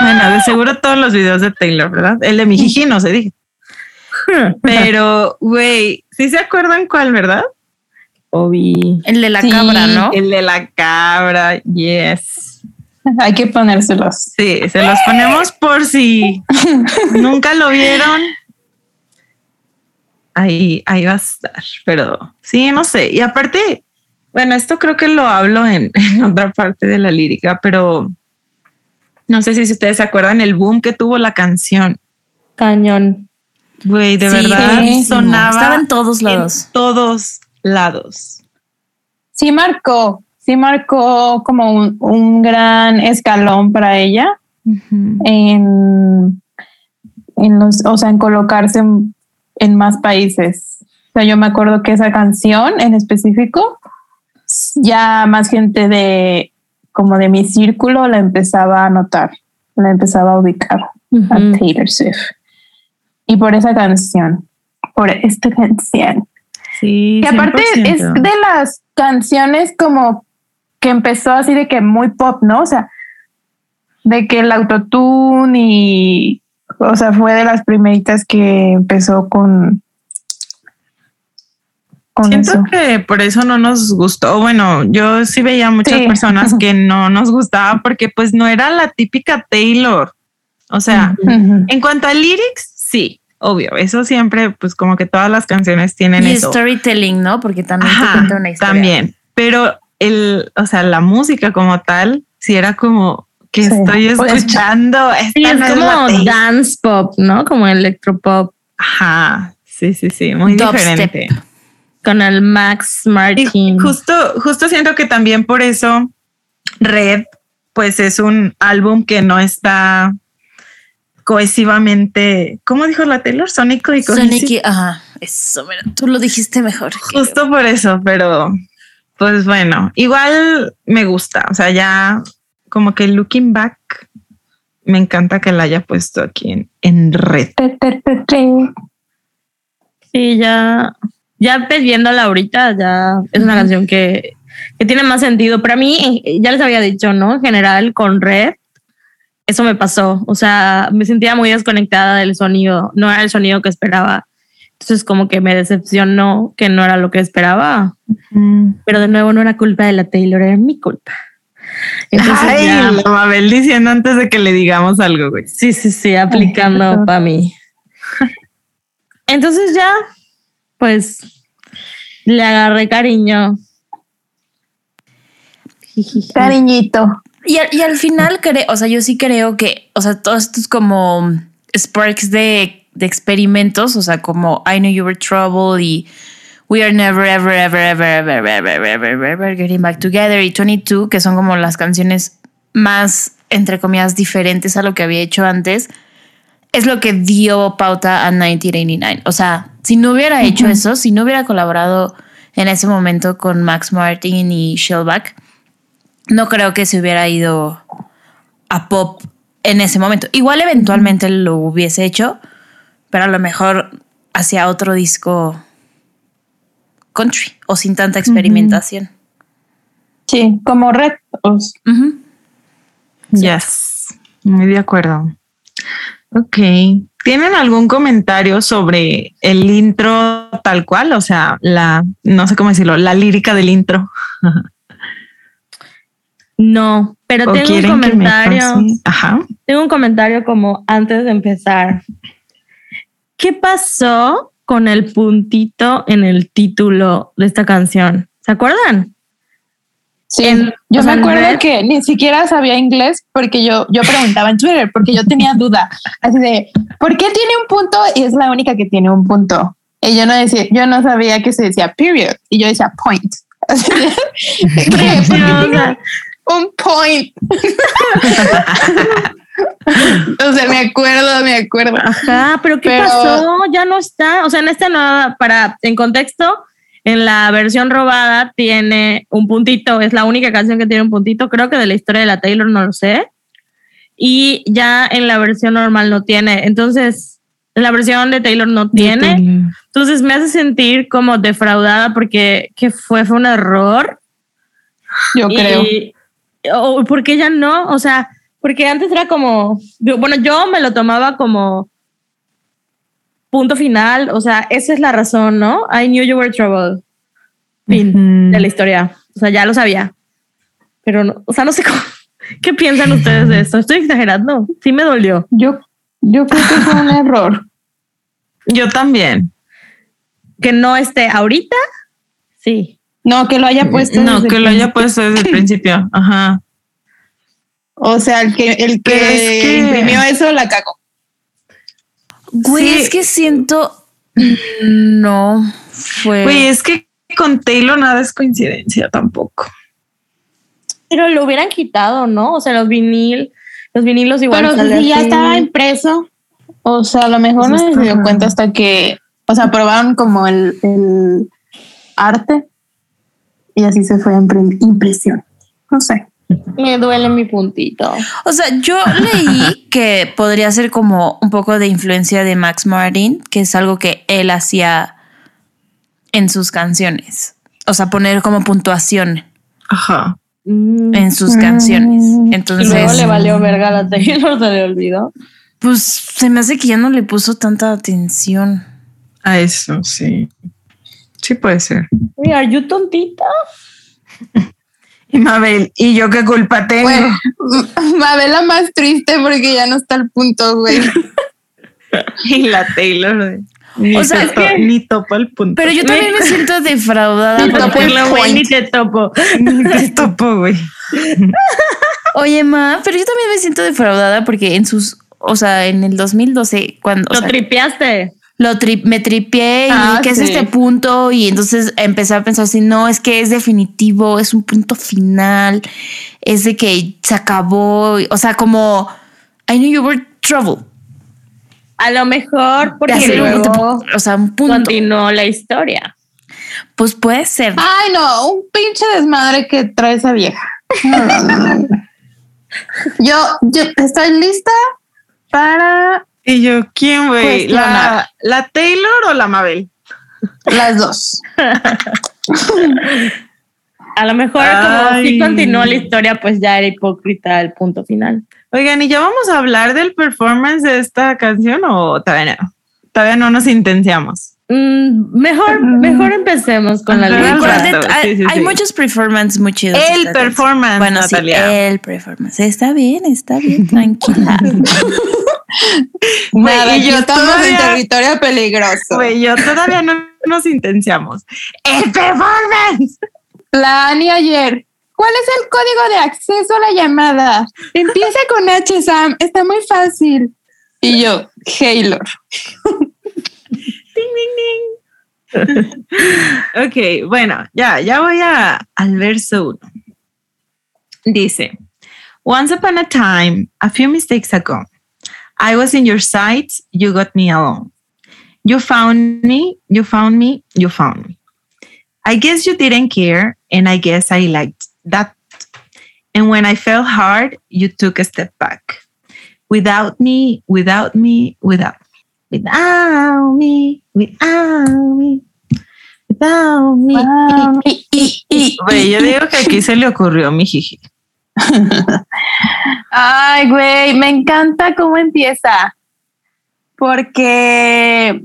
Bueno, de seguro todos los videos de Taylor, ¿verdad? El de mi jiji no se dijo. Pero, güey, ¿sí se acuerdan cuál, verdad? Obi. El de la cabra, ¿no? El de la cabra, yes. Hay que ponérselos. Sí, se los ponemos por si nunca lo vieron. Ahí, ahí va a estar, pero sí, no sé. Y aparte, bueno, esto creo que lo hablo en, en otra parte de la lírica, pero no sé si ustedes se acuerdan el boom que tuvo la canción. Cañón. Güey, de Sí, verdad sí. sonaba Estaba en todos lados. en todos lados. Sí marcó, sí marcó como un, un gran escalón para ella en, en los, o sea, en colocarse en, en más países. O sea, yo me acuerdo que esa canción en específico, ya más gente de como de mi círculo la empezaba a notar, la empezaba a ubicar a. Taylor Swift. Y por esa canción, por esta canción. Sí. Que aparte es 100%. de las canciones como que empezó así de que muy pop, ¿no? O sea, de que el autotune y, o sea, fue de las primeritas que empezó con, con Siento eso. que por eso no nos gustó. Bueno, yo sí veía muchas Sí. personas que no nos gustaba porque pues no era la típica Taylor. O sea, en cuanto a lyrics, sí, obvio. Eso siempre, pues como que todas las canciones tienen Y eso. storytelling, ¿no? Porque también te Ajá, cuenta una historia. también. Pero el, o sea, la música como tal, sí era como que Sí. estoy Pues, escuchando. Sí, es no como dance pop, ¿no? Como electropop Ajá, sí, sí, sí, muy Dubstep. diferente. con el Max Y Martin. justo, justo siento que también por eso Red, pues es un álbum que no está cohesivamente, ¿cómo dijo la Taylor? Sónico y cohesivo. Sonic, y- ajá, eso, mira, tú lo dijiste mejor. Justo por eso, pero pues bueno, igual me gusta, o sea, ya como que looking back, me encanta que la haya puesto aquí en, en red. Sí, ya, ya ves viéndola ahorita, ya es una canción que, que tiene más sentido. Para mí, eh, ya les había dicho, ¿no? En general, con Red, eso me pasó. O sea, me sentía muy desconectada del sonido. No era el sonido que esperaba. Entonces, como que me decepcionó que no era lo que esperaba. Pero de nuevo, no era culpa de la Taylor, era mi culpa. Entonces, Ay, ya- la Mabel diciendo antes de que le digamos algo, güey. Sí, sí, sí, aplicando para mí. Entonces ya, pues, le agarré cariño. Cariñito. Y, al- y al final, creo, o sea, yo sí creo que, o sea, todos estos como sparks de, de experimentos, o sea, como I Know You Were Trouble y We Are Never, Ever, Ever, Ever, Ever, Ever, Ever, Ever, Getting Back Together y 22, que son como las canciones más, entre comillas, diferentes a lo que había hecho antes, es lo que dio pauta a 1989. O sea, si no hubiera hecho eso, si no hubiera colaborado en ese momento con Max Martin y Shellback, no creo que se hubiera ido a pop en ese momento. Igual eventualmente lo hubiese hecho, pero a lo mejor hacia otro disco country o sin tanta experimentación. Sí, como red. pues, Ujú. Yes, muy de acuerdo. Ok. ¿Tienen algún comentario sobre el intro tal cual? O sea, la, no sé cómo decirlo, la lírica del intro. No, pero ¿O tengo un comentario. Ajá. Tengo un comentario como antes de empezar. ¿Qué pasó con el puntito en el título de esta canción? ¿Se acuerdan? Sí, En- yo me acuerdo que ni siquiera sabía inglés porque yo, yo preguntaba en Twitter porque yo tenía duda así de ¿por qué tiene un punto? Y es la única que tiene un punto. Y yo no decía, yo no sabía que se decía period y yo decía point. Así de, ¿qué? ¿Por qué tiene un point? o sea, me acuerdo, me acuerdo. Ajá, pero ¿qué Pero- pasó? Ya no está. O sea, en esta nueva, para, en contexto, en la versión robada tiene un puntito, es la única canción que tiene un puntito, creo que de la historia de la Taylor no lo sé. Y ya en la versión normal no tiene. Entonces, la versión de Taylor no tiene. Entonces me hace sentir como defraudada porque que fue, fue un error. Yo creo. Y, o porque ella no, o sea, porque antes era como, yo- bueno, yo me lo tomaba como punto final, o sea, esa es la razón, ¿no? I knew you were trouble. Fin de la historia. O sea, ya lo sabía. Pero, no, o sea, no sé cómo. ¿Qué piensan ustedes de esto? Estoy exagerando. Sí me dolió. Yo, yo creo que fue un error. Yo también. Que no esté ahorita. Sí. No, que lo haya puesto. No, desde que el lo haya puesto desde el principio. Ajá. O sea, el que, el que, Pero es que- imprimió eso la cagó. Güey, Sí. es que siento. No fue. Güey, es que con Taylor nada es coincidencia tampoco. Pero lo hubieran quitado, ¿no? O sea, los vinil, los vinilos igual. Pero si ya estaba impreso, o sea, a lo mejor no Eso se dio cuenta hasta que, o sea, probaron como el, el arte y así se fue a imprim- impresión. No sé. Me duele mi puntito. O sea, yo leí que podría ser como un poco de influencia de Max Martin, que es algo que él hacía en sus canciones. O sea, poner como puntuación Ajá. Mm. en sus Mm. canciones. Y Entonces, luego le valió verga a la Taylor, se le olvidó. pues se me hace que ya no le puso tanta atención. A eso, sí. Sí puede ser. ¿are you tontita? Y Mabel, ¿y yo qué culpa tengo? Mabela más triste porque ya no está al punto, güey. Y la Taylor. Ni, O sea, se es que- ni topa el punto. Pero yo también me siento defraudada. Ni topo el güey, ni te topo. Ni te topo, güey. Oye, ma, pero yo también me siento defraudada porque en sus, o sea, en el 2012, cuando o Lo sea, tripeaste. Lo tri- me tripié y Ah, ¿qué es este punto? Y entonces empecé a pensar así, no, es que es definitivo, es un punto final, es de que se acabó, o sea, como I knew you were trouble. A lo mejor porque hacer un luego punto- o sea, un punto. continuó la historia. Pues puede ser. Ay, no, un pinche desmadre que trae esa vieja. No, no, no, no. Yo, yo estoy lista para Y yo, ¿quién, güey? ¿La, Cuestionar. ¿La Taylor o la Mabel? las dos. A lo mejor como si continuó la historia, pues ya era hipócrita el punto final. Oigan, ¿y ya vamos a hablar del performance de esta canción o todavía no? Todavía no nos intenciamos. Mm, mejor, mejor empecemos con la rato, hay, sí, sí, hay sí. muchos performances muy chidos. El performance, Bueno, Natalia. sí, el performance. Está bien, está bien, tranquila. Güey, Nada, y yo estamos en territorio peligroso. Güey, yo todavía no nos intenciamos. ¡El performance! La Ani ayer. ¿Cuál es el código de acceso a la llamada? Empieza con H, Sam. Está muy fácil. Y yo, Haylor. Ok, bueno, ya, ya voy a, al verso uno. Dice, Once upon a time, a few mistakes ago, I was in your sights, you got me alone. You found me, you found me, you found me. I guess you didn't care, and I guess I liked that. And when I fell hard, you took a step back. Without me, without me, without. Without me, without me, without me. Güey, yo digo que aquí se le ocurrió mi jiji. Ay, güey, me encanta cómo empieza. Porque,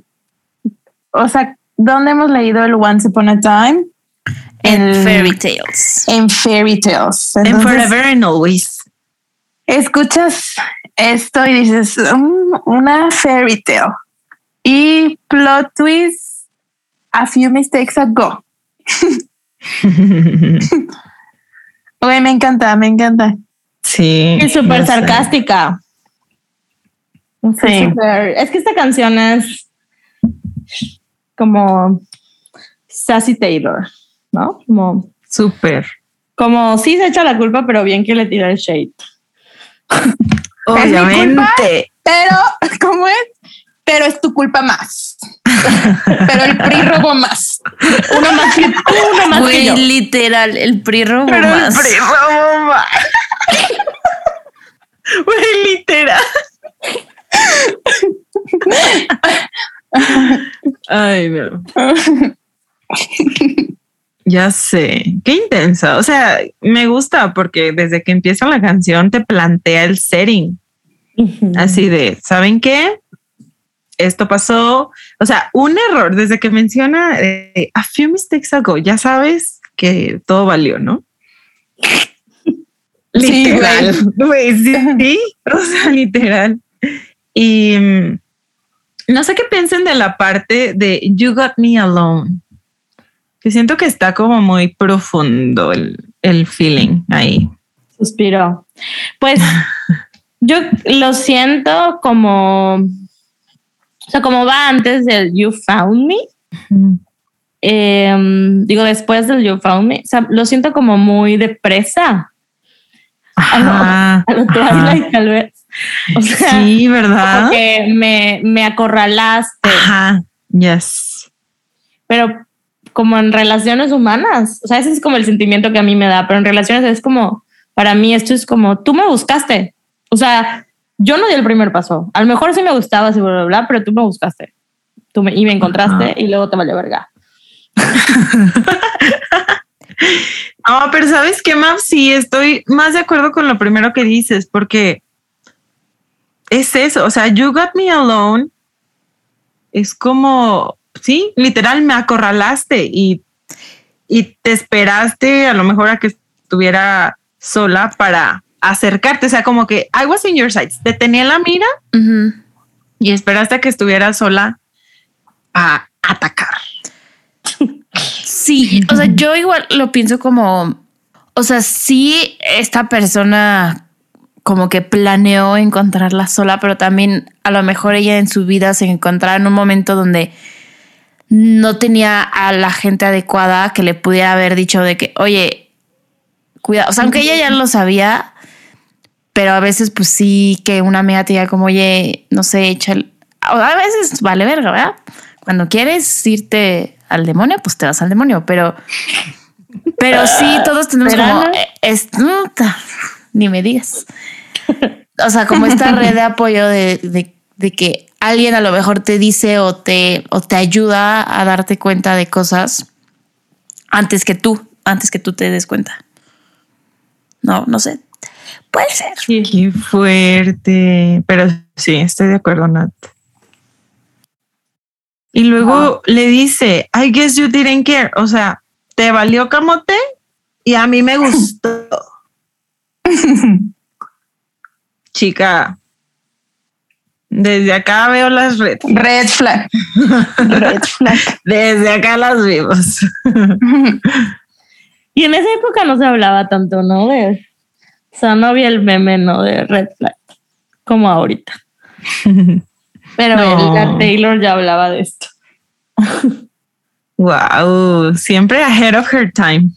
o sea, ¿dónde hemos leído el Once Upon a Time? En El- Fairy Tales. En Fairy Tales. Entonces, forever and always. escuchas esto y dices, "Mm, una fairy tale. Y plot twist, a few mistakes ago. Güey, me encanta, me encanta. Sí. Es súper sé. sarcástica. Sí. Es que esta canción es como Sassy Taylor, ¿no? Como, Súper. como sí se echa la culpa, pero bien que le tira el shade. Obviamente. Pero, ¿cómo es? Pero es tu culpa más. Pero el PRI robó más. Uno más que uno más que yo. literal, el PRI robó Pero más. el PRI robó más. Güey, literal. Ay, no. Ya sé, qué intensa. O sea, me gusta porque desde que empieza la canción te plantea el setting. Así de, ¿saben qué? Esto pasó. O sea, un error desde que menciona eh, a few mistakes ago, ya sabes que todo valió, ¿no? Sí, literal. Güey, sí, sí, o sea, literal. Y mm, no sé qué piensen de la parte de You Got Me Alone. Que siento que está como muy profundo el, el feeling ahí. Suspiro. Pues yo lo siento como, o sea, como va antes del You Found Me. Em, digo, después del You Found Me, o sea, lo siento como muy depresa. Ajá, A lo ajá. Twilight, tal vez. O sea, Sí, ¿verdad? como que me, me acorralaste, Ajá, yes. pero como en relaciones humanas. O sea, ese es como el sentimiento que a mí me da, pero en relaciones es como, para mí esto es como, tú me buscaste. O sea, yo no di el primer paso. A lo mejor sí me gustabas y bla, bla, bla, pero tú me buscaste. Tú me, y me encontraste Ajá. y luego te valió verga. No, pero ¿sabes qué, Mav? Sí, estoy más de acuerdo con lo primero que dices, porque es eso, o sea, You Got Me Alone es como, sí, literal, me acorralaste y, y te esperaste a lo mejor a que estuviera sola para acercarte, o sea, como que I was in your sights, te tenía en la mira y esperaste a que estuviera sola a atacar. Sí, o sea, yo igual lo pienso como, o sea, sí, esta persona como que planeó encontrarla sola, pero también a lo mejor ella en su vida se encontraba en un momento donde no tenía a la gente adecuada que le pudiera haber dicho de que, oye, cuidado, o sea, aunque ella ya lo sabía, pero a veces pues sí que una amiga te diga como, oye, no sé, echa el- a veces vale verga, ¿verdad? Cuando quieres irte al demonio, pues te vas al demonio, pero pero sí, todos tenemos eh, es, ni me digas. O sea, como esta red de apoyo de, de- de que alguien a lo mejor te dice o te, o te ayuda a darte cuenta de cosas antes que tú, antes que tú te des cuenta. No, no sé. Puede ser. Sí. Qué fuerte. Pero sí, estoy de acuerdo, Nat. Y luego le dice, I guess you didn't care. O sea, te valió camote y a mí me gustó. Chica, desde acá veo las red. Red flag. Red flag. Desde acá las vimos. Y en esa época no se hablaba tanto, ¿no? De, o sea, no había el meme, ¿no? De Red Flag, como ahorita. Pero No. el- la Taylor ya hablaba de esto. Wow, siempre ahead of her time.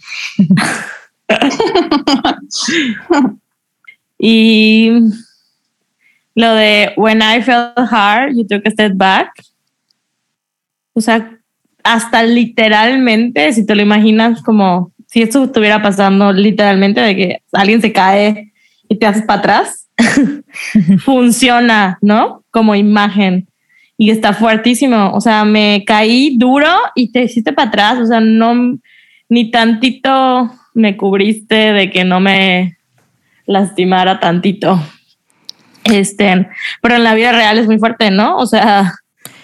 Y lo de When I felt hard, you took a step back. O sea, hasta literalmente, si te lo imaginas como si esto estuviera pasando literalmente, de que alguien se cae y te haces para atrás, funciona, ¿no? Como imagen. Y está fuertísimo. O sea, me caí duro y te hiciste para atrás. O sea, no, ni tantito me cubriste de que no me lastimara tantito. Este, pero en la vida real es muy fuerte, ¿no? O sea,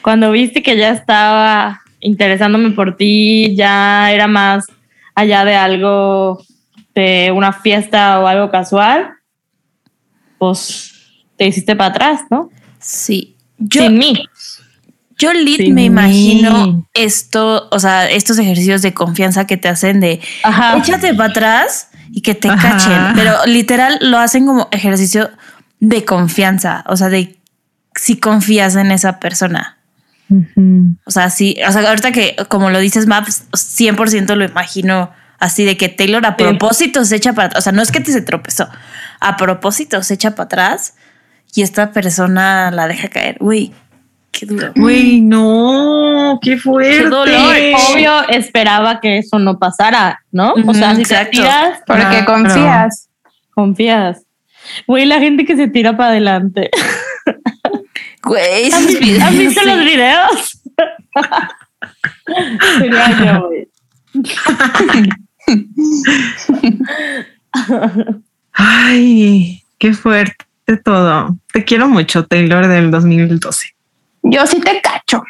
cuando viste que ya estaba interesándome por ti, ya era más allá de algo, de una fiesta o algo casual, pues te hiciste para atrás, ¿no? Sí. Yo, Sin mí. Yo Sin me mí. imagino esto, o sea, estos ejercicios de confianza que te hacen de Ajá. échate para atrás y que te Ajá. cachen, pero literal lo hacen como ejercicio de confianza, o sea, de si confías en esa persona. O sea, sí, o sea, ahorita que como lo dices, Maps, 100% lo imagino así de que Taylor a Sí. propósito se echa para atrás, o sea, no es que te se tropezó, a propósito se echa para atrás y esta persona la deja caer. Uy, qué duro. Güey, no, qué fuerte. Qué dolor. Obvio, esperaba que eso no pasara, ¿no? o sea, si te tiras, Porque confías. confías. Güey, la gente que se tira para adelante. Güey, ¿Han, esos vi- videos, han visto sí. los videos? Sería yo, güey. Ay, qué fuerte todo. Te quiero mucho, Taylor del 2012. Yo sí te cacho.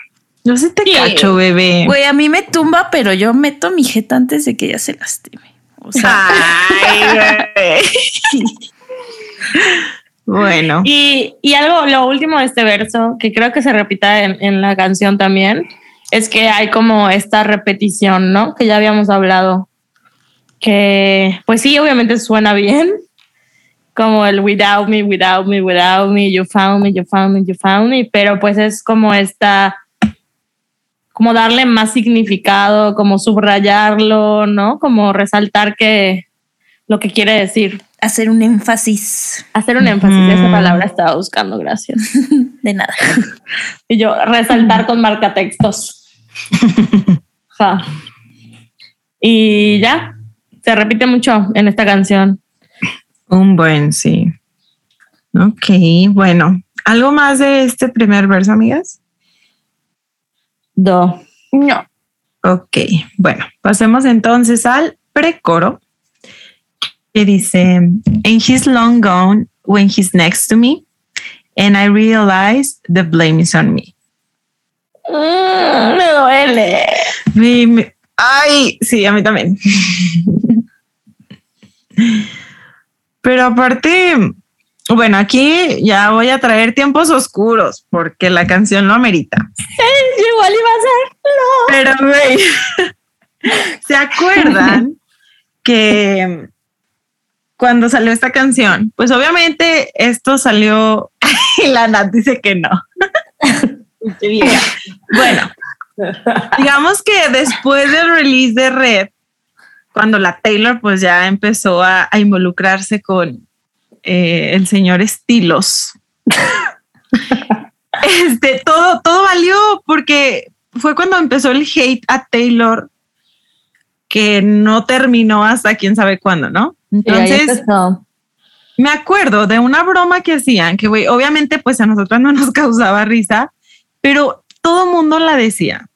Yo sí te Sí. cacho, bebé. Güey, a mí me tumba, pero yo meto mi jeta antes de que ella se lastime. O sea, Ay, bebé. bueno, Y, y algo, lo último de este verso, que creo que se repita en, en la canción también, es que hay como esta repetición, ¿no? Que ya habíamos hablado. Que, pues sí, obviamente suena bien. Como el without me, without me, without me, you found me, you found me, you found me. Pero pues es como esta, como darle más significado, como subrayarlo, ¿no? Como resaltar que lo que quiere decir. Hacer un énfasis Hacer un énfasis, esa Ujú. palabra estaba buscando, gracias. de nada. Y yo, resaltar con marcatextos. Ja. Y ya, se repite mucho en esta canción. un buen sí. Ok, bueno. ¿Algo más de este primer verso, amigas? Do. No. Ok, bueno, pasemos entonces al precoro que dice, And he's long gone when he's next to me, and I realize the blame is on me. Mm, me duele. Me- ay, sí, a mí también. Pero aparte, bueno, aquí ya voy a traer tiempos oscuros porque la canción lo amerita. Igual iba a ser. Pero, güey, ¿se acuerdan que cuando salió esta canción? Pues obviamente esto salió y la Nat dice que no. Bueno, digamos que después del release de Red, cuando la Taylor pues ya empezó a, a involucrarse con eh, el señor Estilos. este, todo, todo valió porque fue cuando empezó el hate a Taylor que no terminó hasta quién sabe cuándo, ¿no? Entonces, me acuerdo de una broma que hacían, que güey, obviamente pues a nosotros no nos causaba risa, pero todo mundo la decía.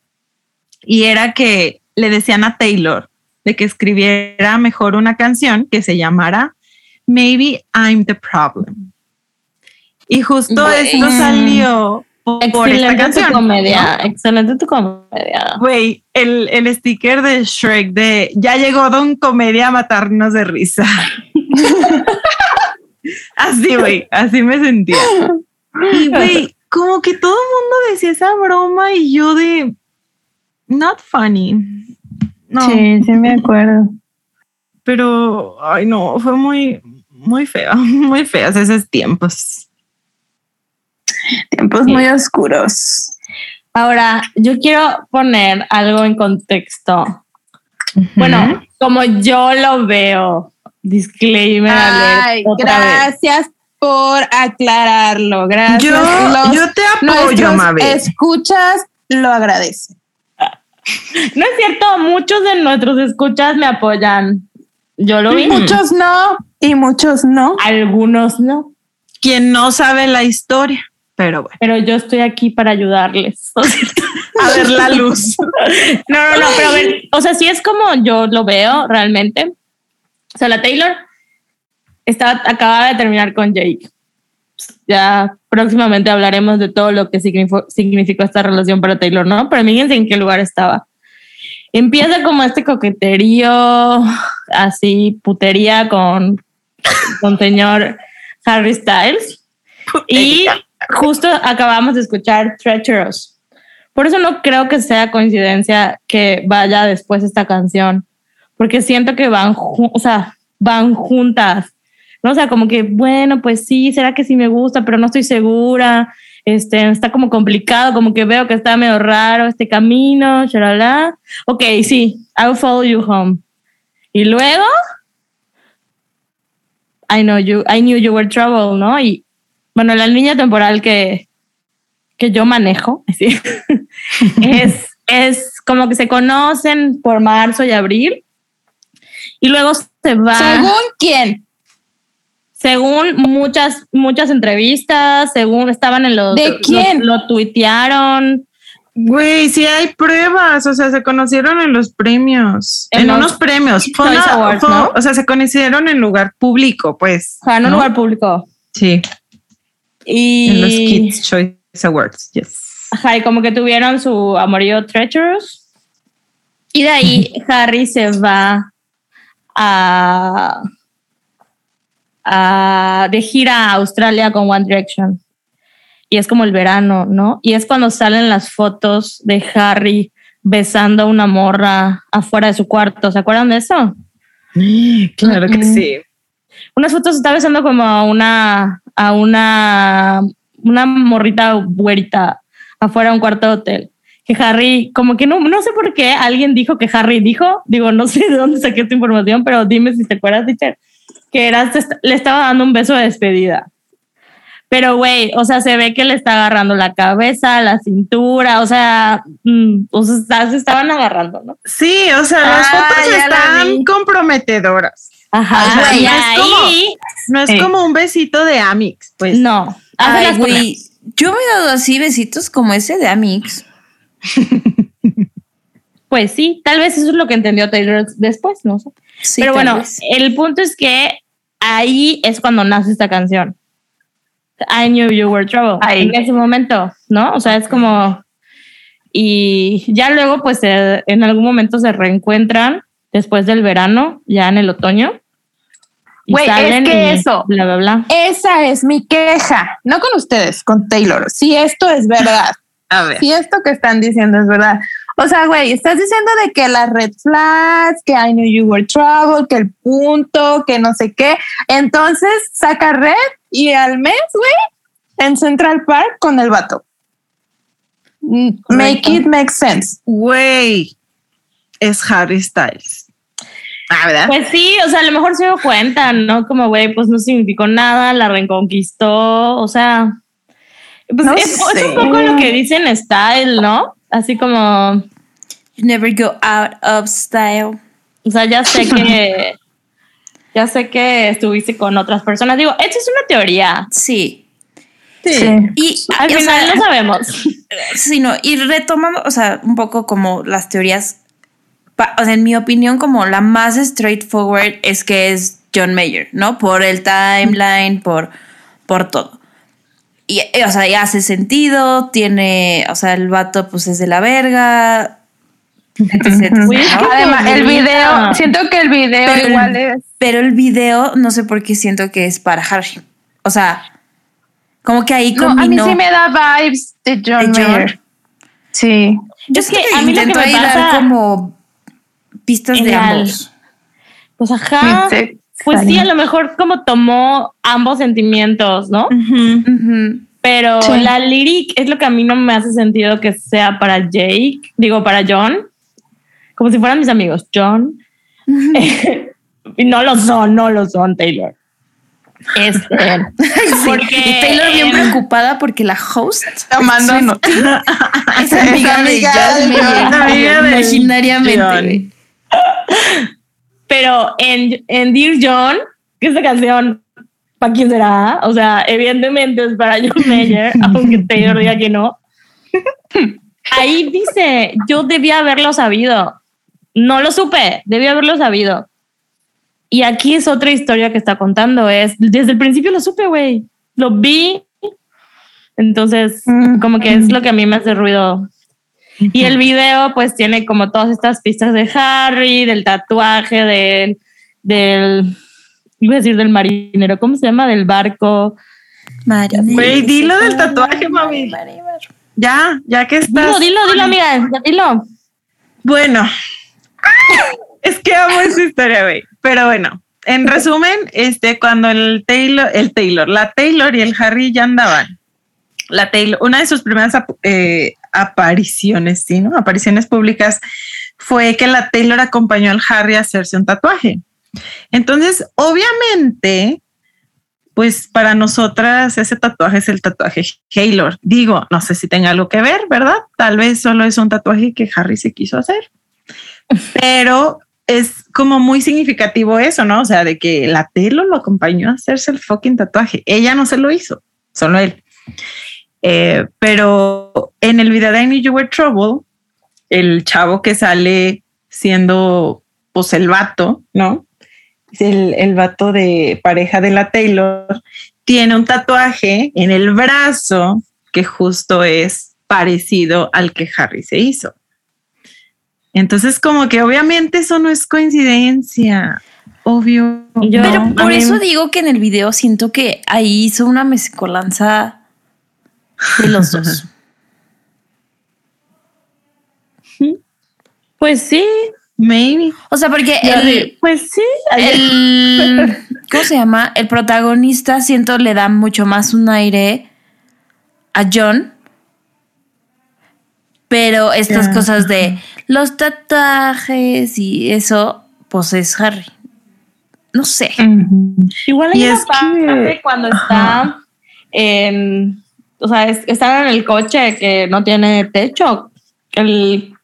Y era que le decían a Taylor de que escribiera mejor una canción que se llamara Maybe I'm the Problem. Y justo Güey. esto salió por esta Excelente tu canción. comedia. Excelente tu comedia. Güey, el, el sticker de Shrek de ya llegó Don Comedia a matarnos de risa. así, güey, así me sentía. Y, güey, como que todo el mundo decía esa broma y yo de not funny. No, Sí, sí me acuerdo. pero, ay, no, fue muy, muy feo, muy feos esos tiempos. Tiempos Sí. muy oscuros. Ahora, yo quiero poner algo en contexto. Bueno, como yo lo veo. Disclaimer Ay, alert otra vez. gracias por aclararlo. Gracias. yo, Los- yo te apoyo, Mabel. escuchas lo agradecen. No es cierto, muchos de nuestros escuchas me apoyan. Yo lo vi. Muchos no y muchos no. Algunos no. Quien no sabe la historia, pero bueno, Pero yo estoy aquí para ayudarles. O sea, a ver la luz. No, no, no, pero a ver, o sea, sí es como yo lo veo realmente. O sea, la Taylor estaba, acaba de terminar con Jake. Ya próximamente hablaremos de todo lo que significó, significó esta relación para Taylor, ¿no? Pero fíjense en qué lugar estaba. Empieza como este coqueterío, así, putería con, con señor Harry Styles. Y justo acabamos de escuchar Treacherous. Por eso no creo que sea coincidencia que vaya después esta canción, porque siento que van, o sea, van juntas. ¿no? O sea, como que, bueno, pues sí, será que sí me gusta, pero no estoy segura. Este, está como complicado, como que veo que está medio raro este camino, shalala. Ok, sí, I'll follow you home. Y luego, I know you, I knew you were trouble, ¿no? Y bueno, la línea temporal que, que yo manejo sí, es, es como que se conocen por marzo y abril. Y luego se va. ¿Según quién? Según muchas, muchas entrevistas, según estaban en los. ¿De quién? Lo, lo tuitearon. Güey, sí hay pruebas, o sea, se conocieron en los premios, En en, los unos premios. Fue una- Awards, fue- ¿no? O sea, se conocieron en lugar público, pues. O sea, en un ¿no? lugar público. Sí, Y. en los Kids Choice Awards, yes. Ajá, y como que tuvieron su amorío treacherous. Y de ahí Harry se va a, a- de gira a Australia con One Direction. Y es como el verano, ¿no? Y es cuando salen las fotos de Harry besando a una morra afuera de su cuarto. ¿Se acuerdan de eso? Claro que sí. Unas fotos está besando como a una, a una, una morrita güerita afuera de un cuarto de hotel. Que Harry, como que no, no sé por qué alguien dijo que Harry dijo, digo, no sé de dónde saqué esta información, pero dime si te acuerdas, teacher, que era, le estaba dando un beso de despedida. Pero, güey, o sea, se ve que le está agarrando la cabeza, la cintura, o sea, mm, o sea, se estaban agarrando, ¿no? Sí, o sea, las Ah, fotos la están comprometedoras. Ajá, y no es ahí, No es como un besito de Amix, pues. no. Hace Ay, las güey. Yo me he dado así besitos como ese de Amix. Pues sí, tal vez eso es lo que entendió Taylor después, no sé. Sí, Pero bueno, vez. el punto es que ahí es cuando nace esta canción. I knew you were trouble. Ahí. En ese momento, ¿no? O sea, es como. Y ya luego, pues eh, en algún momento se reencuentran después del verano, ya en el otoño. Güey, es que eso. Bla, bla, bla. Esa es mi queja. No con ustedes, con Taylor. Si esto es verdad. A ver. si esto que están diciendo es verdad. O sea, güey, estás diciendo de que las red flags, que I knew you were trouble, que el punto, que no sé qué. Entonces saca red y al mes, güey, en Central Park con el vato. Mm, Make it make sense. Güey, es Harry Styles. Ah, ¿verdad? Pues sí, o sea, a lo mejor se dio cuenta, ¿no? Como, güey, pues no significó nada, la reconquistó, o sea, pues No es, un poco lo que dicen style, ¿no? Así como, You never go out of style. o sea, ya sé que, ya sé que estuviste con otras personas. Digo, esto es una teoría. Sí. Sí. Y Al y, o final sea, no sabemos. Sí, no, y retomando, o sea, un poco como las teorías, o sea, en mi opinión, como la más straightforward es que es John Mayer, ¿no? Por el timeline, por, por todo. Y, o sea, y hace sentido, tiene, o sea, el vato pues es de la verga. etc, es ¿no? Además, el video, siento que el video Pero el- igual es. Pero el video, no sé por qué siento que es para Harry. O sea, como que ahí No, a mí combinó. sí me da vibes de John, ¿De John? Mayer. Sí. Yo Es que que a mí lo que me ahí dar pasa- como pistas En de ambos. Pues ajá. Sí, Pues sí, a lo mejor como tomó ambos sentimientos, ¿no? Pero Sí. la lyric es lo que a mí no me hace sentido que sea para Jake, digo para John, como si fueran mis amigos, John. y no lo son, no lo son, Taylor. Este, porque Y Taylor bien preocupada porque la host Tomando no- es amiga de amiga John de Mayer, John, amiga de imaginariamente. Pero en, en Dear John, que esta canción, ¿para quién será? O sea, evidentemente es para John Mayer, aunque Taylor diga que no. Ahí dice, yo debía haberlo sabido. No lo supe, debía haberlo sabido. Y aquí es otra historia que está contando. Es desde el principio lo supe, güey. Lo vi. Entonces, Mm. como que es lo que a mí me hace ruido y el video pues tiene como todas estas pistas de Harry, del tatuaje, del, del, iba a decir del marinero, ¿cómo se llama? Del barco. Marinero. Güey, dilo del tatuaje, mami. Ya, ya que estás. Dilo, dilo, dilo, amiga, ya dilo. Bueno, es que amo esa historia, güey. Pero bueno, en resumen, este, cuando el Taylor, el Taylor, la Taylor y el Harry ya andaban. La Taylor, una de sus primeras eh, apariciones, sí, ¿no? Apariciones públicas fue que la Taylor acompañó al Harry a hacerse un tatuaje. Entonces, obviamente, pues para nosotras ese tatuaje es el tatuaje Haylor. Digo, no sé si tenga algo que ver, ¿verdad? Tal vez solo es un tatuaje que Harry se quiso hacer. Pero es como muy significativo eso, ¿no? O sea, de que la Taylor lo acompañó a hacerse el fucking tatuaje. Ella no se lo hizo, solo él. Eh, pero en el video de I Knew You Were Trouble, el chavo que sale siendo pues el vato, ¿no? El, el vato de pareja de la Taylor tiene un tatuaje en el brazo que justo es parecido al que Harry se hizo. Entonces, como que obviamente eso no es coincidencia. Obvio. Pero por eso digo que en el video siento que ahí hizo una mezcolanza de los dos. Pues sí, maybe. O sea, porque el, pues sí, el ¿cómo se llama? El protagonista siento le da mucho más un aire a John. Pero estas cosas de los tatuajes y eso, pues es Harry. No sé. Igual hay una parte cuando está en, o sea, es- están en el coche que no tiene techo, el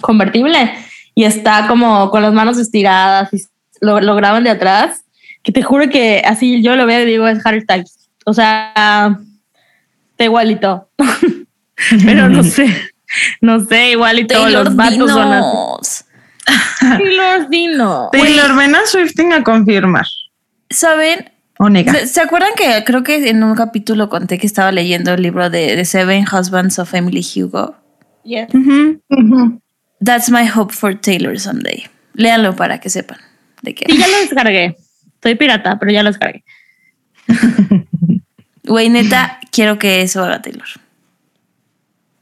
convertible, y está como con las manos estiradas y lo, lo graban de atrás, que te juro que así yo lo veo y digo es Harry Styles. O sea, está igualito. Pero no sé, no sé, igualito Taylor los vatos son así. Dinos. Taylor Dino. Taylor, ven a Swifting a confirmar ¿Saben? O negar. ¿Se, acuerdan que creo que en un capítulo conté que estaba leyendo el libro de The Seven Husbands of Emily Hugo? Yes. Ujú. That's my hope for Taylor someday. Léanlo para que sepan de qué. Sí, ya lo descargué. Soy pirata, pero ya lo descargué. Güey, neta, quiero que eso haga Taylor.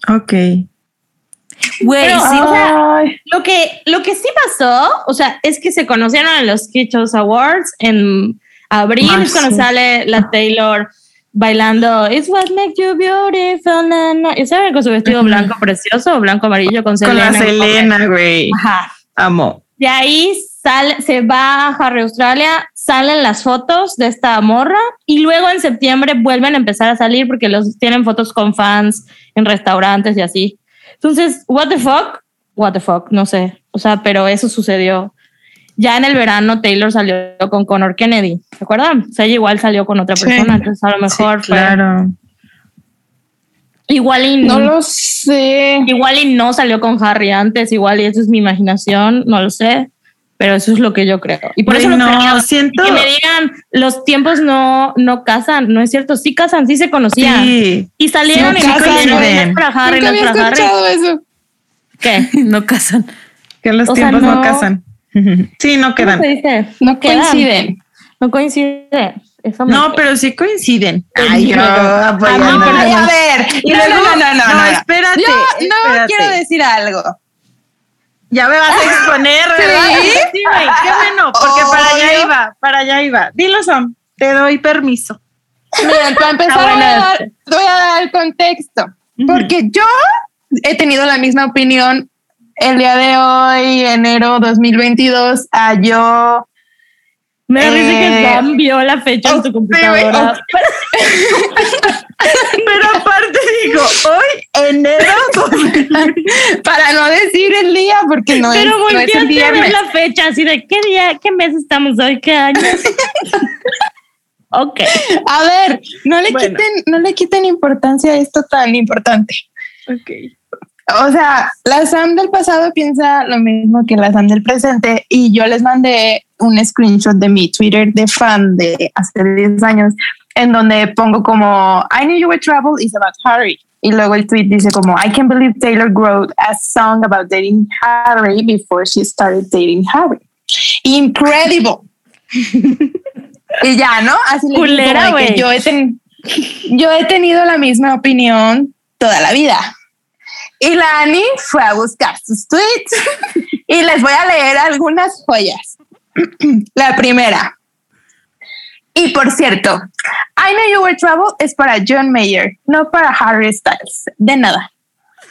Ok. Güey, Pero, sí. o sea, Lo que, lo que sí pasó, o sea, es que se conocieron en los Kitschos Awards en abril, es Marzo. cuando sale la Taylor bailando It's what makes you beautiful. Na, na. Y saben con su vestido blanco precioso, blanco amarillo con Con Selena. la Selena, güey. Ajá. Amo. De ahí sale, se va a Harry Australia, salen las fotos de esta morra y luego en septiembre vuelven a empezar a salir porque los tienen fotos con fans en restaurantes y así. Entonces, what the fuck? What the fuck, no sé. O sea, pero eso sucedió. Ya en el verano Taylor salió con Connor Kennedy, ¿se acuerdan? O sea, ella igual salió con otra Sí. persona, entonces a lo mejor Sí, fue claro. igual y no lo sé. Igual y no salió con Harry antes, igual y eso es mi imaginación, no lo sé, pero eso es lo que yo creo. Y por eso lo no, creo. siento. Que me digan, los tiempos no, no casan, no es cierto, sí casan, sí se conocían. Sí. Y salieron Sí y no casan, salieron, güey. no es para Harry, Nunca no es para Harry. eso. ¿Qué? No casan. Que los O sea, tiempos no, no- casan. Sí, no ¿Cómo quedan. se dice? No Quedan. coinciden. No coincide. Eso me- No, pero sí coinciden. Ay, yo apoyando. Ay, a ver. Y no, luego- no, no, no, no, no. espérate. Yo no espérate. quiero decir algo. Ya me vas a exponer, ¿verdad? Sí. Sí, güey, qué bueno, porque para allá iba, para allá iba. Dilo, Sam, te doy permiso. Miren, para empezar, Ah, bueno, voy, a dar, este. voy a dar el contexto. Porque yo he tenido la misma opinión el día de hoy, enero 2022, a yo. Me Eh, que Sam vio la fecha en su oh, computadora. Pero aparte digo, hoy enero. Para no decir el día, porque no, Pero es, no es el a ver viernes. la fecha, así de qué día, qué mes estamos hoy, qué año. ok. A ver, no le, Bueno. quiten, no le quiten importancia a esto tan importante. ok. O sea, la Sam del pasado piensa lo mismo que la Sam del presente y yo les mandé un screenshot de mi Twitter de fan de hace 10 años en donde pongo como I knew you were trouble is about Harry y luego el tweet dice como I can't believe Taylor wrote a song about dating Harry before she started dating Harry. Incredible. y ya, ¿no? Así le digo Culera, que yo he, ten- yo he tenido la misma opinión toda la vida. Y la Ani fue a buscar sus tweets y les voy a leer algunas joyas. la primera. Y por cierto, I Know You Were Trouble es para John Mayer, no para Harry Styles. De nada.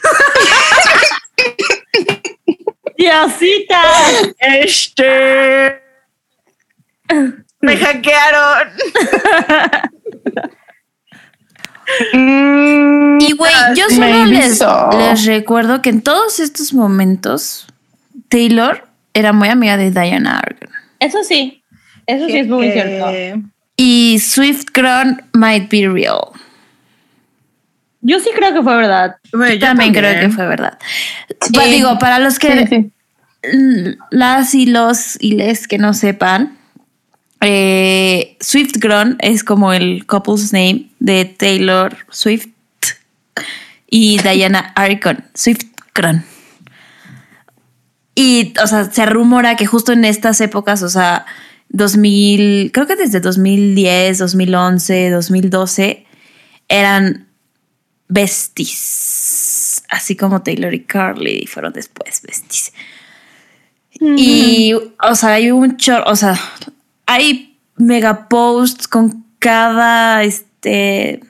Diosita. Este. Me hackearon. Y güey, yo solo les, les recuerdo que en todos estos momentos Taylor era muy amiga de Diana Argon. Eso sí, eso sí es muy cierto. Y Swift Crown might be real. Yo sí creo que fue verdad. Yo también, creo que fue verdad. Pues digo, para los que las y los y les que no sepan, eh, Swift Gron es como el couple's name de Taylor Swift y Diana Arcon. Swift Gron. Y, o sea, se rumora que justo en estas épocas, o sea, 2000, creo que desde 2010, 2011, 2012, eran besties. Así como Taylor y Carly fueron después besties. Y, o sea, hay un chorro, o sea, hay mega posts con cada este,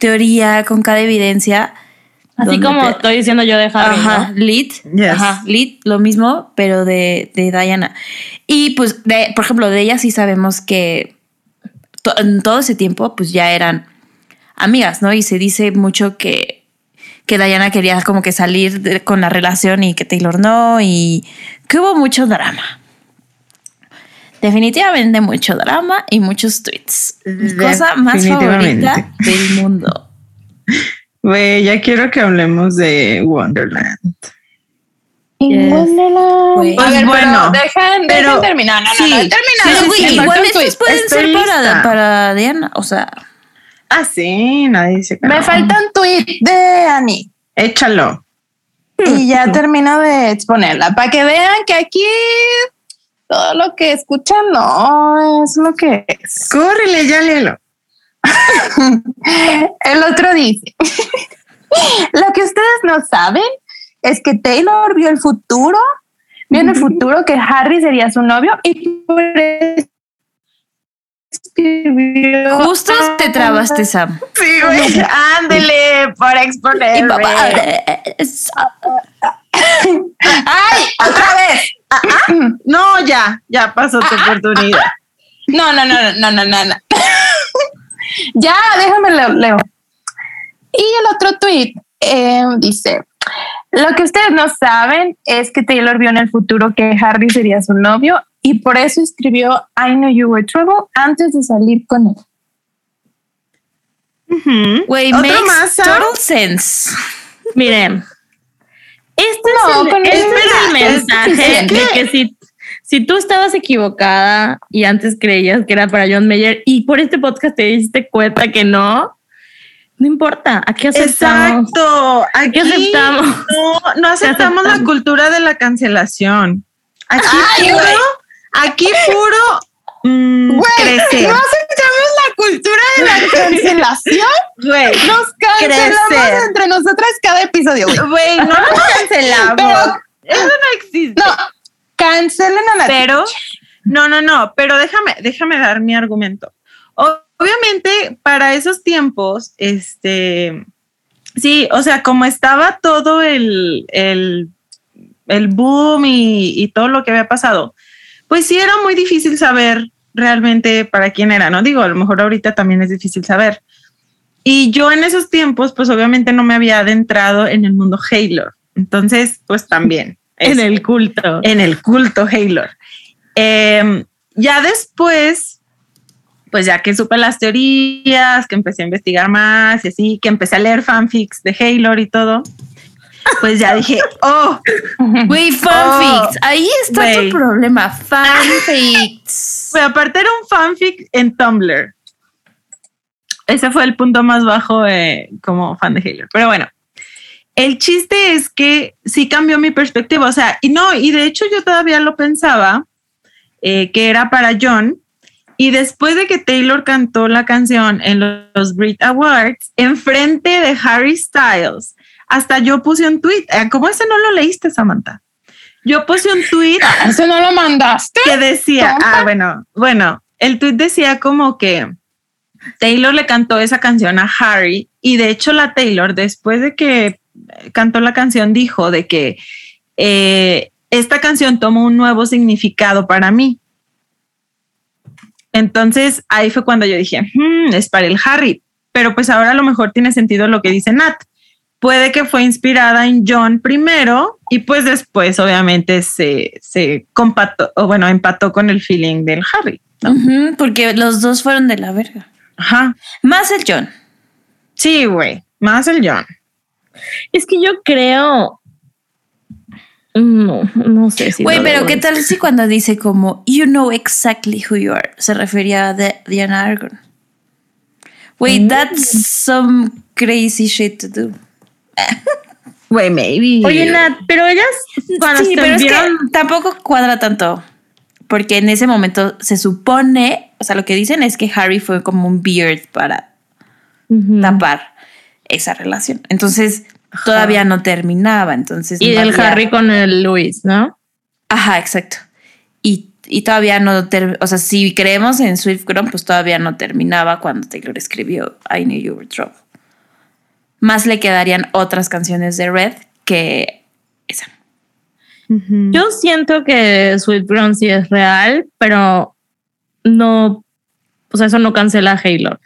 teoría, con cada evidencia. Así como estoy diciendo yo de Harry. Ajá, Lit. Ajá, Lit, lo mismo, pero de, de Diana. Y pues, de, por ejemplo, de ella sí sabemos que en todo ese tiempo, pues ya eran amigas, ¿no? Y se dice mucho que, que Diana quería como que salir con la relación y que Taylor no, y que hubo mucho drama. Definitivamente mucho drama y muchos tweets. Cosa más favorita del mundo. Güey, ya quiero que hablemos de Wonderland. Wonderland. Pues bueno, dejan, pero, terminar. No, no, no, terminar. igual estos pueden ser para, para, Diana, o sea. Ah, sí, nadie dice que Me falta un tweet de Annie. Échalo. Y ya termino de exponerla para que vean que aquí todo lo que escuchan no es lo que es. Córrele, ya léelo. El otro dice, lo que ustedes no saben es que Taylor vio el futuro, vio en el futuro que Harry sería su novio y por eso Justo te trabaste, Sam. Sí, güey. Ándele para exponer. ¡Ay! ¡Otra vez! No, ya, ya pasó tu oportunidad. No, no, no, no, no, no, no. ya, déjame leo, leo. Y el otro tweet eh, dice: Lo que ustedes no saben es que Taylor vio en el futuro que Harry sería su novio y por eso escribió I Know You Were Trouble antes de salir con él. Güey, uh -huh. makes total sense. Miren, este, es, el, este es, el, mensaje de que si, si tú estabas equivocada y antes creías que era para John Mayer y por este podcast te diste cuenta que no, no importa, aquí aceptamos. Exacto, aquí aceptamos. No, no aceptamos, la cultura de la cancelación. Aquí puro, aquí puro mm. No aceptamos la cultura de la cancelación. Güey, nos cancelamos entre nosotras cada episodio. Güey, no nos cancelamos. eso no existe. No, cancelen a la Pero, no, no, no, pero déjame, déjame dar mi argumento. Obviamente, para esos tiempos, este, sí, o sea, como estaba todo el, el, el boom y, y todo lo que había pasado, pues sí era muy difícil saber realmente para quién era, ¿no? Digo, a lo mejor ahorita también es difícil saber. Y yo en esos tiempos, pues obviamente no me había adentrado en el mundo Halo. Entonces, pues también. en el culto. En el culto Halo. Em, ya después, pues ya que supe las teorías, que empecé a investigar más y así, que empecé a leer fanfics de Halo y todo, pues ya dije, oh, güey, fanfics. Oh, Ahí está tu problema, fanfics. Pues aparte era un fanfic en Tumblr. Ese fue el punto más bajo como fan de Halo. Pero bueno, el chiste es que sí cambió mi perspectiva. O sea, y no, y de hecho yo todavía lo pensaba eh, que era para John. Y después de que Taylor cantó la canción en los Brit Awards, enfrente de Harry Styles, hasta yo puse un tweet. Eh, ¿Cómo ese no lo leíste, Samantha? Yo puse un tweet. Ese no lo mandaste. Que decía, ah, bueno, bueno, el tweet decía como que Taylor le cantó esa canción a Harry y de hecho la Taylor, después de que cantó la canción, dijo de que eh, esta canción tomó un nuevo significado para mí. Entonces ahí fue cuando yo dije, "Hmm, es para el Harry, pero pues ahora a lo mejor tiene sentido lo que dice Nat. Puede que fue inspirada en John primero y pues después obviamente se, se compató, o bueno, empató con el feeling del Harry. ¿no? Porque los dos fueron de la verga. Ajá. Más el John. Sí, güey, más el John. Es que yo creo. No, no sé si. Güey, pero ¿qué tal si cuando dice como You know exactly who you are? Se refería a de- Diana Argon. Güey, Mm. that's some crazy shit to do. Güey, maybe. Oye, Nat, pero ellas cuando sí, se pero es que vieron- tampoco cuadra tanto. Porque en ese momento se supone, o sea, lo que dicen es que Harry fue como un beard para Ujú. tapar esa relación. Entonces, todavía no terminaba. Entonces, Y no del había- Harry con el Luis, ¿no? Ajá, exacto. Y, y todavía no, ter- o sea, si creemos en Swiftgrown, pues todavía no terminaba cuando Taylor escribió I Knew You Were Trouble. Más le quedarían otras canciones de Red que esa. Yo siento que Sweet Brown sí es real, pero no. O sea, eso no cancela a Halo.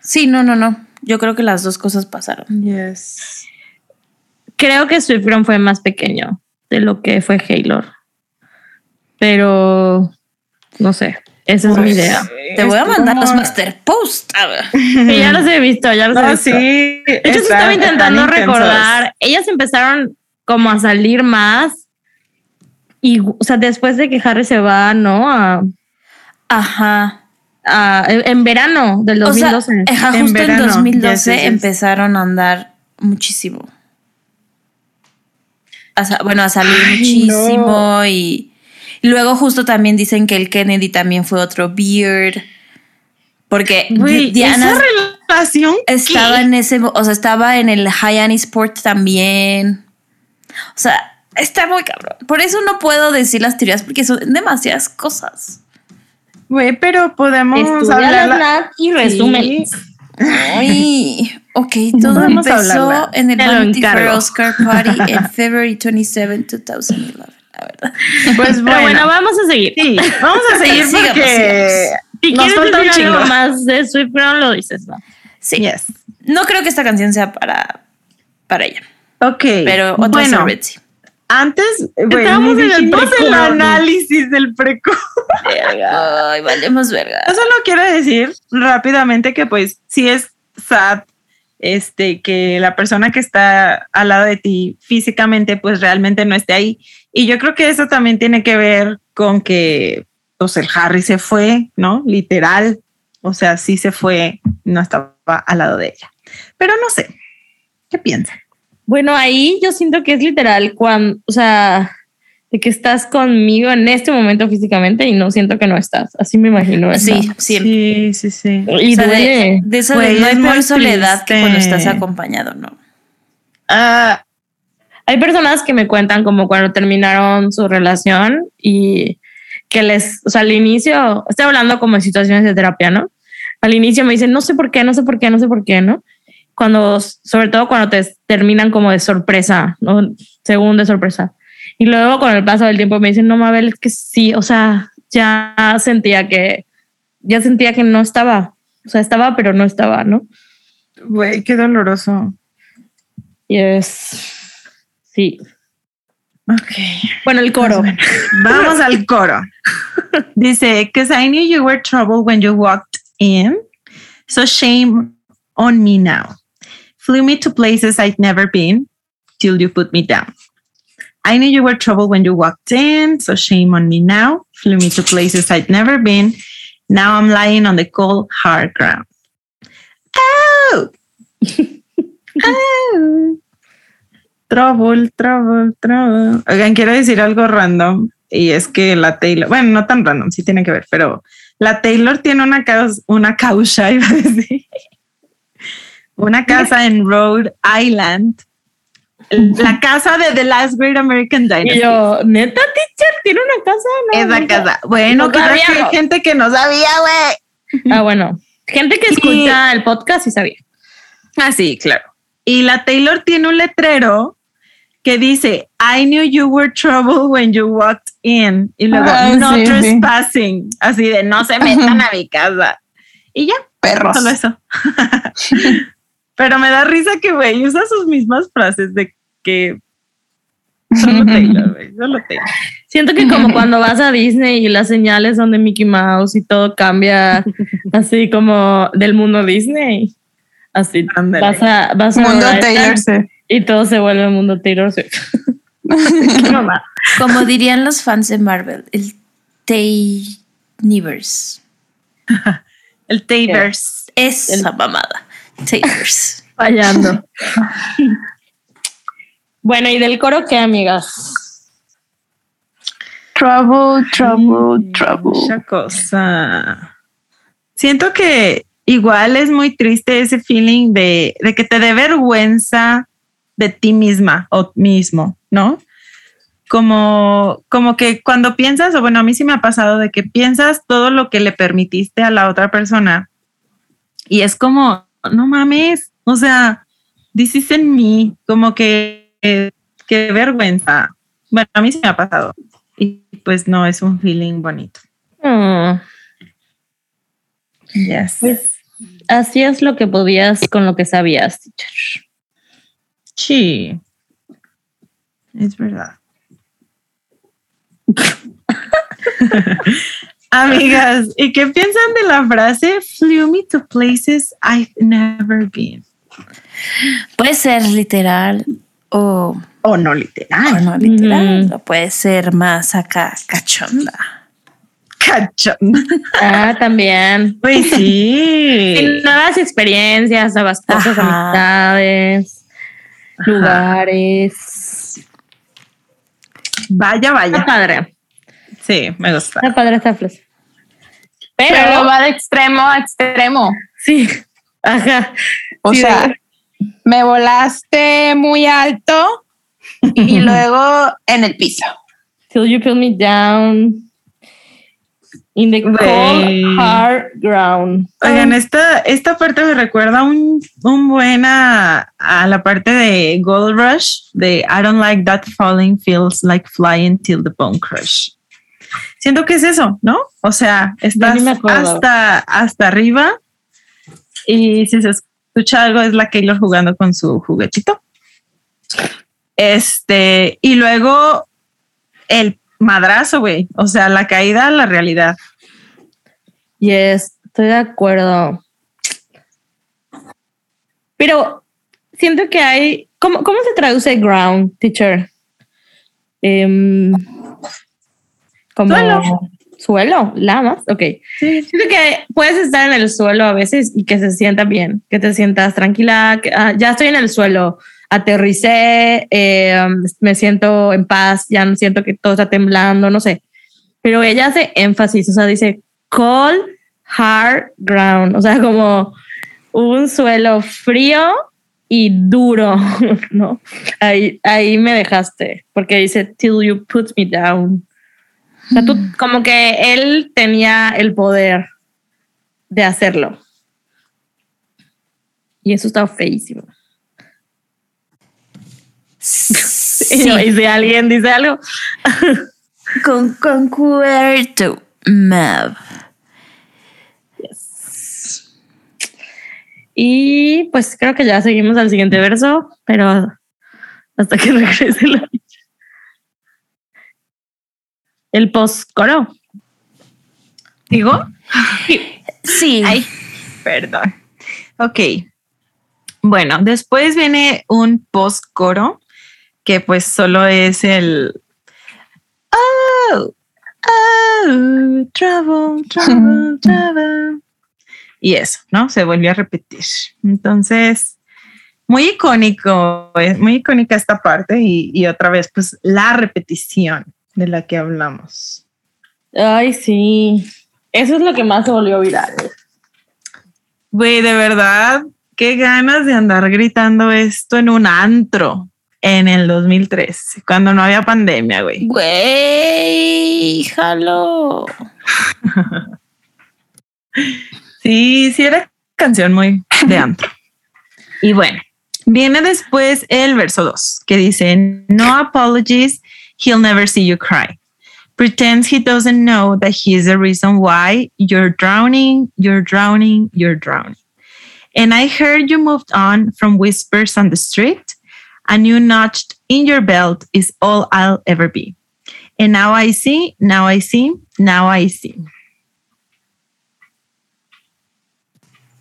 Sí, no, no, no. Yo creo que las dos cosas pasaron. Yes. Creo que Sweet Brown fue más pequeño de lo que fue Halo. Pero no sé. Esa es mi idea. Te voy a mandar como- los master post. A ver. Que ya los he visto, ya los he No, visto. sí. De hecho, sí están- estaba intentando recordar. Ellas empezaron como a salir más. Y, o sea, después de que Harry se va, ¿no? A, Ajá. a- en verano del O sea, 2012. ajá, En justo en verano. 2012 Yes, yes, yes. empezaron a andar muchísimo. A bueno, a salir Ay, muchísimo no. y luego justo también dicen que el Kennedy también fue otro beard. Porque Diana esa relación. estaba ¿qué? en ese, o sea, estaba en el Hyannis Sport también. O sea, está muy cabrón. Por eso no puedo decir las teorías porque son demasiadas cosas. Güey, pero podemos Estudia hablar. Y resumen. Ay, ok, todo empezó en el Vanity Fair. Oscar Party en February 27, 2011, la verdad. Pues bueno, bueno, vamos a seguir. sí, vamos a seguir Sigamos, porque Si nos quieres falta un decir algo chingo. más de Sweet Brown, lo dices, ¿no? Sí, Yes. no creo que esta canción sea para, para ella, Ok. pero otra bueno, sí. antes, güey, Estábamos en el análisis del preco. Ay, valemos verga. Yo solo quiero decir rápidamente que pues sí es sad este que la persona que está al lado de ti físicamente pues realmente no esté ahí y yo creo que eso también tiene que ver con que pues el Harry se fue, ¿no? Literal, o sea, sí se fue, no estaba al lado de ella. Pero no sé. ¿Qué piensan? Bueno, ahí yo siento que es literal cuando, o sea, de que estás conmigo en este momento físicamente y no siento que no estás. Así me imagino. Sí, siempre. Sí, sí, sí. Y O sea, duele. de, de eso de Güey, no hay es peor soledad que cuando estás acompañado, ¿no? Ah, Hay personas que me cuentan como cuando terminaron su relación y que les, o sea, al inicio, estoy hablando como de situaciones de terapia, ¿no? Al inicio me dicen, no sé por qué, no sé por qué, no sé por qué, ¿no? Cuando, sobre todo cuando te terminan como de sorpresa, ¿no? Según de sorpresa. Y luego con el paso del tiempo me dicen, no, Mabel, es que sí, o sea, ya sentía que, ya sentía que no estaba, o sea, estaba, pero no estaba, ¿no? güey, qué doloroso. Y es, sí. Ok. Bueno, el coro. Vamos al coro. Dice, because I knew you were trouble when you walked in, so shame on me now. Flew me to places I'd never been till you put me down. I knew you were trouble when you walked in, so shame on me now. Flew me to places I'd never been. Now I'm lying on the cold, hard ground. Oh! oh. Trouble, trouble, trouble. Oigan, quiero decir algo random. Y es que la Taylor, bueno, no tan random, sí tiene que ver, pero la Taylor tiene una, caus- una causa, iba a decir. Una casa en Rhode Island. La casa de The Last Great American Y Dynasty. yo, neta, teacher, tiene una casa. No, Esa neta. casa. Bueno, No que hay gente que no sabía, güey. Ah, bueno. Gente que Y- escucha el podcast y sabía. Ah, sí, claro. Y la Taylor tiene un letrero que dice, I knew you were trouble when you walked in. Y luego, Ah, no sí, sí. trespassing. Así de, no se metan a mi casa. Y ya, Perros. solo eso. Pero me da risa que, güey, usa sus mismas frases de que solo Taylor, güey, solo Taylor. Siento que como cuando vas a Disney y las señales son de Mickey Mouse y todo cambia así como del mundo Disney. Así Ándale. vas a, vas a Mundo Taylor Swift. y todo se vuelve mundo Taylor Swift. Como dirían los fans de Marvel, el Tayniverse. El Tavers. Esa mamada. Taylors. Fallando. Bueno, ¿y del coro qué, amigas? Trouble, trouble, trouble. Mucha cosa. Siento que igual es muy triste ese feeling de, de que te dé vergüenza de ti misma o mismo, ¿no? Como, como que cuando piensas, o bueno, a mí sí me ha pasado de que piensas todo lo que le permitiste a la otra persona y es como, no mames, o sea, this is en mí, como que, qué vergüenza. Bueno, a mí sí me ha pasado y pues no es un feeling bonito. Mm, Yes. pues así es lo que podías con lo que sabías, teacher. Sí. Es verdad. Amigas, ¿y qué piensan de la frase flew me to places I've never been? Puede ser literal o, O no o literal. no literal. O puede ser más acá cachonda. Cachón. Ah, también. Pues sí. Nuevas experiencias, nuevas cosas, Ajá. amistades, lugares. Vaya, Está vaya. padre. Sí, me gusta. Está padre esta frase. Pero, Pero va de extremo a extremo. sí, ajá. O Sí, sea, me volaste muy alto y luego en el piso. Till you put me down in the cold hard ground. Oigan, esta, esta parte me recuerda un, un buena a la parte de Gold Rush, de I don't like that falling feels like flying till the bone crush. Siento que es eso, ¿no? O sea, estás hasta, hasta arriba y si se escucha algo es la Keylor jugando con su juguetito. Este, y luego el madrazo, güey. O sea, la caída a la realidad. Yes, estoy de acuerdo. Pero siento que hay. ¿Cómo, cómo se traduce ground, teacher? Em, como Suelo. Suelo, lamas. Ok. Siento que puedes estar en el suelo a veces y que se sienta bien, que te sientas tranquila. que, ah, ya estoy en el suelo, aterricé, eh, me siento en paz, ya no siento que todo está temblando, no sé. Pero ella hace énfasis, o sea, dice cold, hard ground, o sea, como un suelo frío y duro, ¿no? Ahí, ahí me dejaste, porque dice till you put me down. O sea, tú, como que él tenía el poder de hacerlo. Y eso está feísimo. Sí, Y si alguien dice algo, con concuerdo, Mav. Y pues creo que ya seguimos al siguiente verso, pero hasta que regrese la El post-coro. ¿Digo? Sí. Ay, perdón. Ok. Bueno, después viene un post coro que pues solo es el Oh, oh, trouble, trouble, trouble. Y eso, ¿no? Se volvió a repetir. Entonces, muy icónico, es muy icónica esta parte y, y otra vez, pues la repetición de la que hablamos. Ay, sí. Eso es lo que más se volvió viral. Güey, de verdad, qué ganas de andar gritando esto en un antro en el 2003, cuando no había pandemia, güey. Güey, jalo. Sí, sí era canción muy de antro. Y bueno, Viene después el verso 2, que dice, no apologies, he'll never see you cry. Pretends he doesn't know that he is the reason why you're drowning, you're drowning, you're drowning. And I heard you moved on from whispers on the street. A new notch in your belt is all I'll ever be. And now I see, now I see, now I see.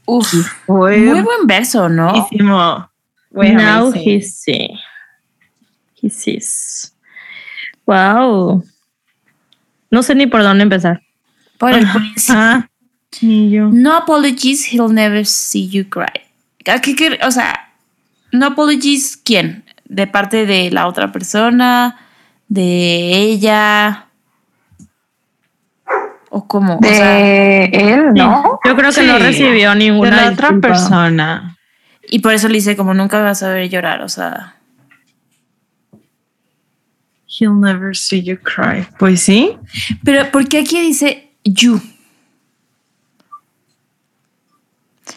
Uf, muy buen verso, ¿no? Now he see. He sees. Wow. No sé ni por dónde empezar. Por el principio. Ah, ni yo. No apologies, he'll never see you cry. ¿A qué quer- o sea, no apologies, ¿quién? ¿De parte de la otra persona? ¿De ella? ¿O cómo? De o sea, él, ¿no? Yo creo que no recibió De ninguna la otra disculpa. persona. y por eso le dice como nunca vas a ver llorar, o sea. He'll never see you cry. Pues sí. Pero ¿por qué aquí dice you?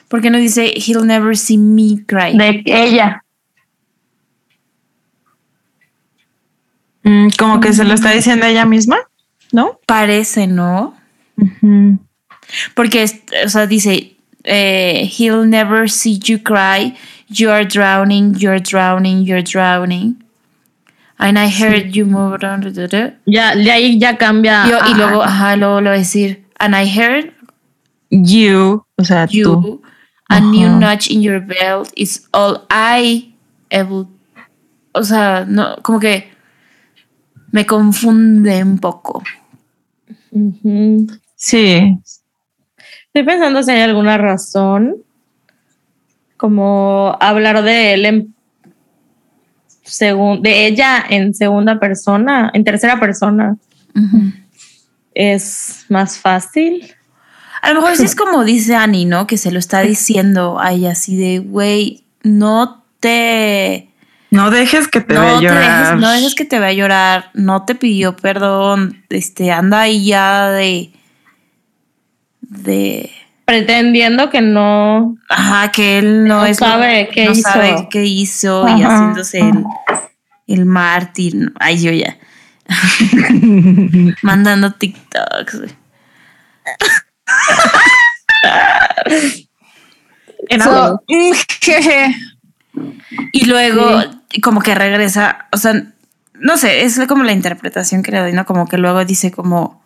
¿Por qué no dice he'll never see me cry? De ella. Mm, como que se lo está diciendo ella misma, ¿no? Parece, ¿no? Porque, o sea, dice, eh, he'll never see you cry. You are drowning, you're drowning, you're drowning. And I heard you move on. Ya, de ahí ya cambia. Yo- y a- luego, ajá, luego lo decir, and I heard You, o sea, tú. you, a new notch in your belt is all I ever. O sea, no, como que me confunde un poco. Sí. Estoy pensando si hay alguna razón como hablar de él en segun- de ella en segunda persona, en tercera persona es más fácil. A lo mejor sí es como dice Annie, ¿no? Que se lo está diciendo a ella así de, güey, no te... No dejes que te no, vea te llorar. dejes, no dejes que te vea a llorar, no te pidió perdón, este, anda ahí ya de... De... Pretendiendo que no. Ajá, que él no, No es... sabe qué no hizo. sabe qué hizo y haciéndose el, el mártir. Ay, yo ya. Mandando TikToks, So, jeje. Y luego, como que regresa, o sea, no sé, es como la interpretación que le doy, ¿no? Como que luego dice como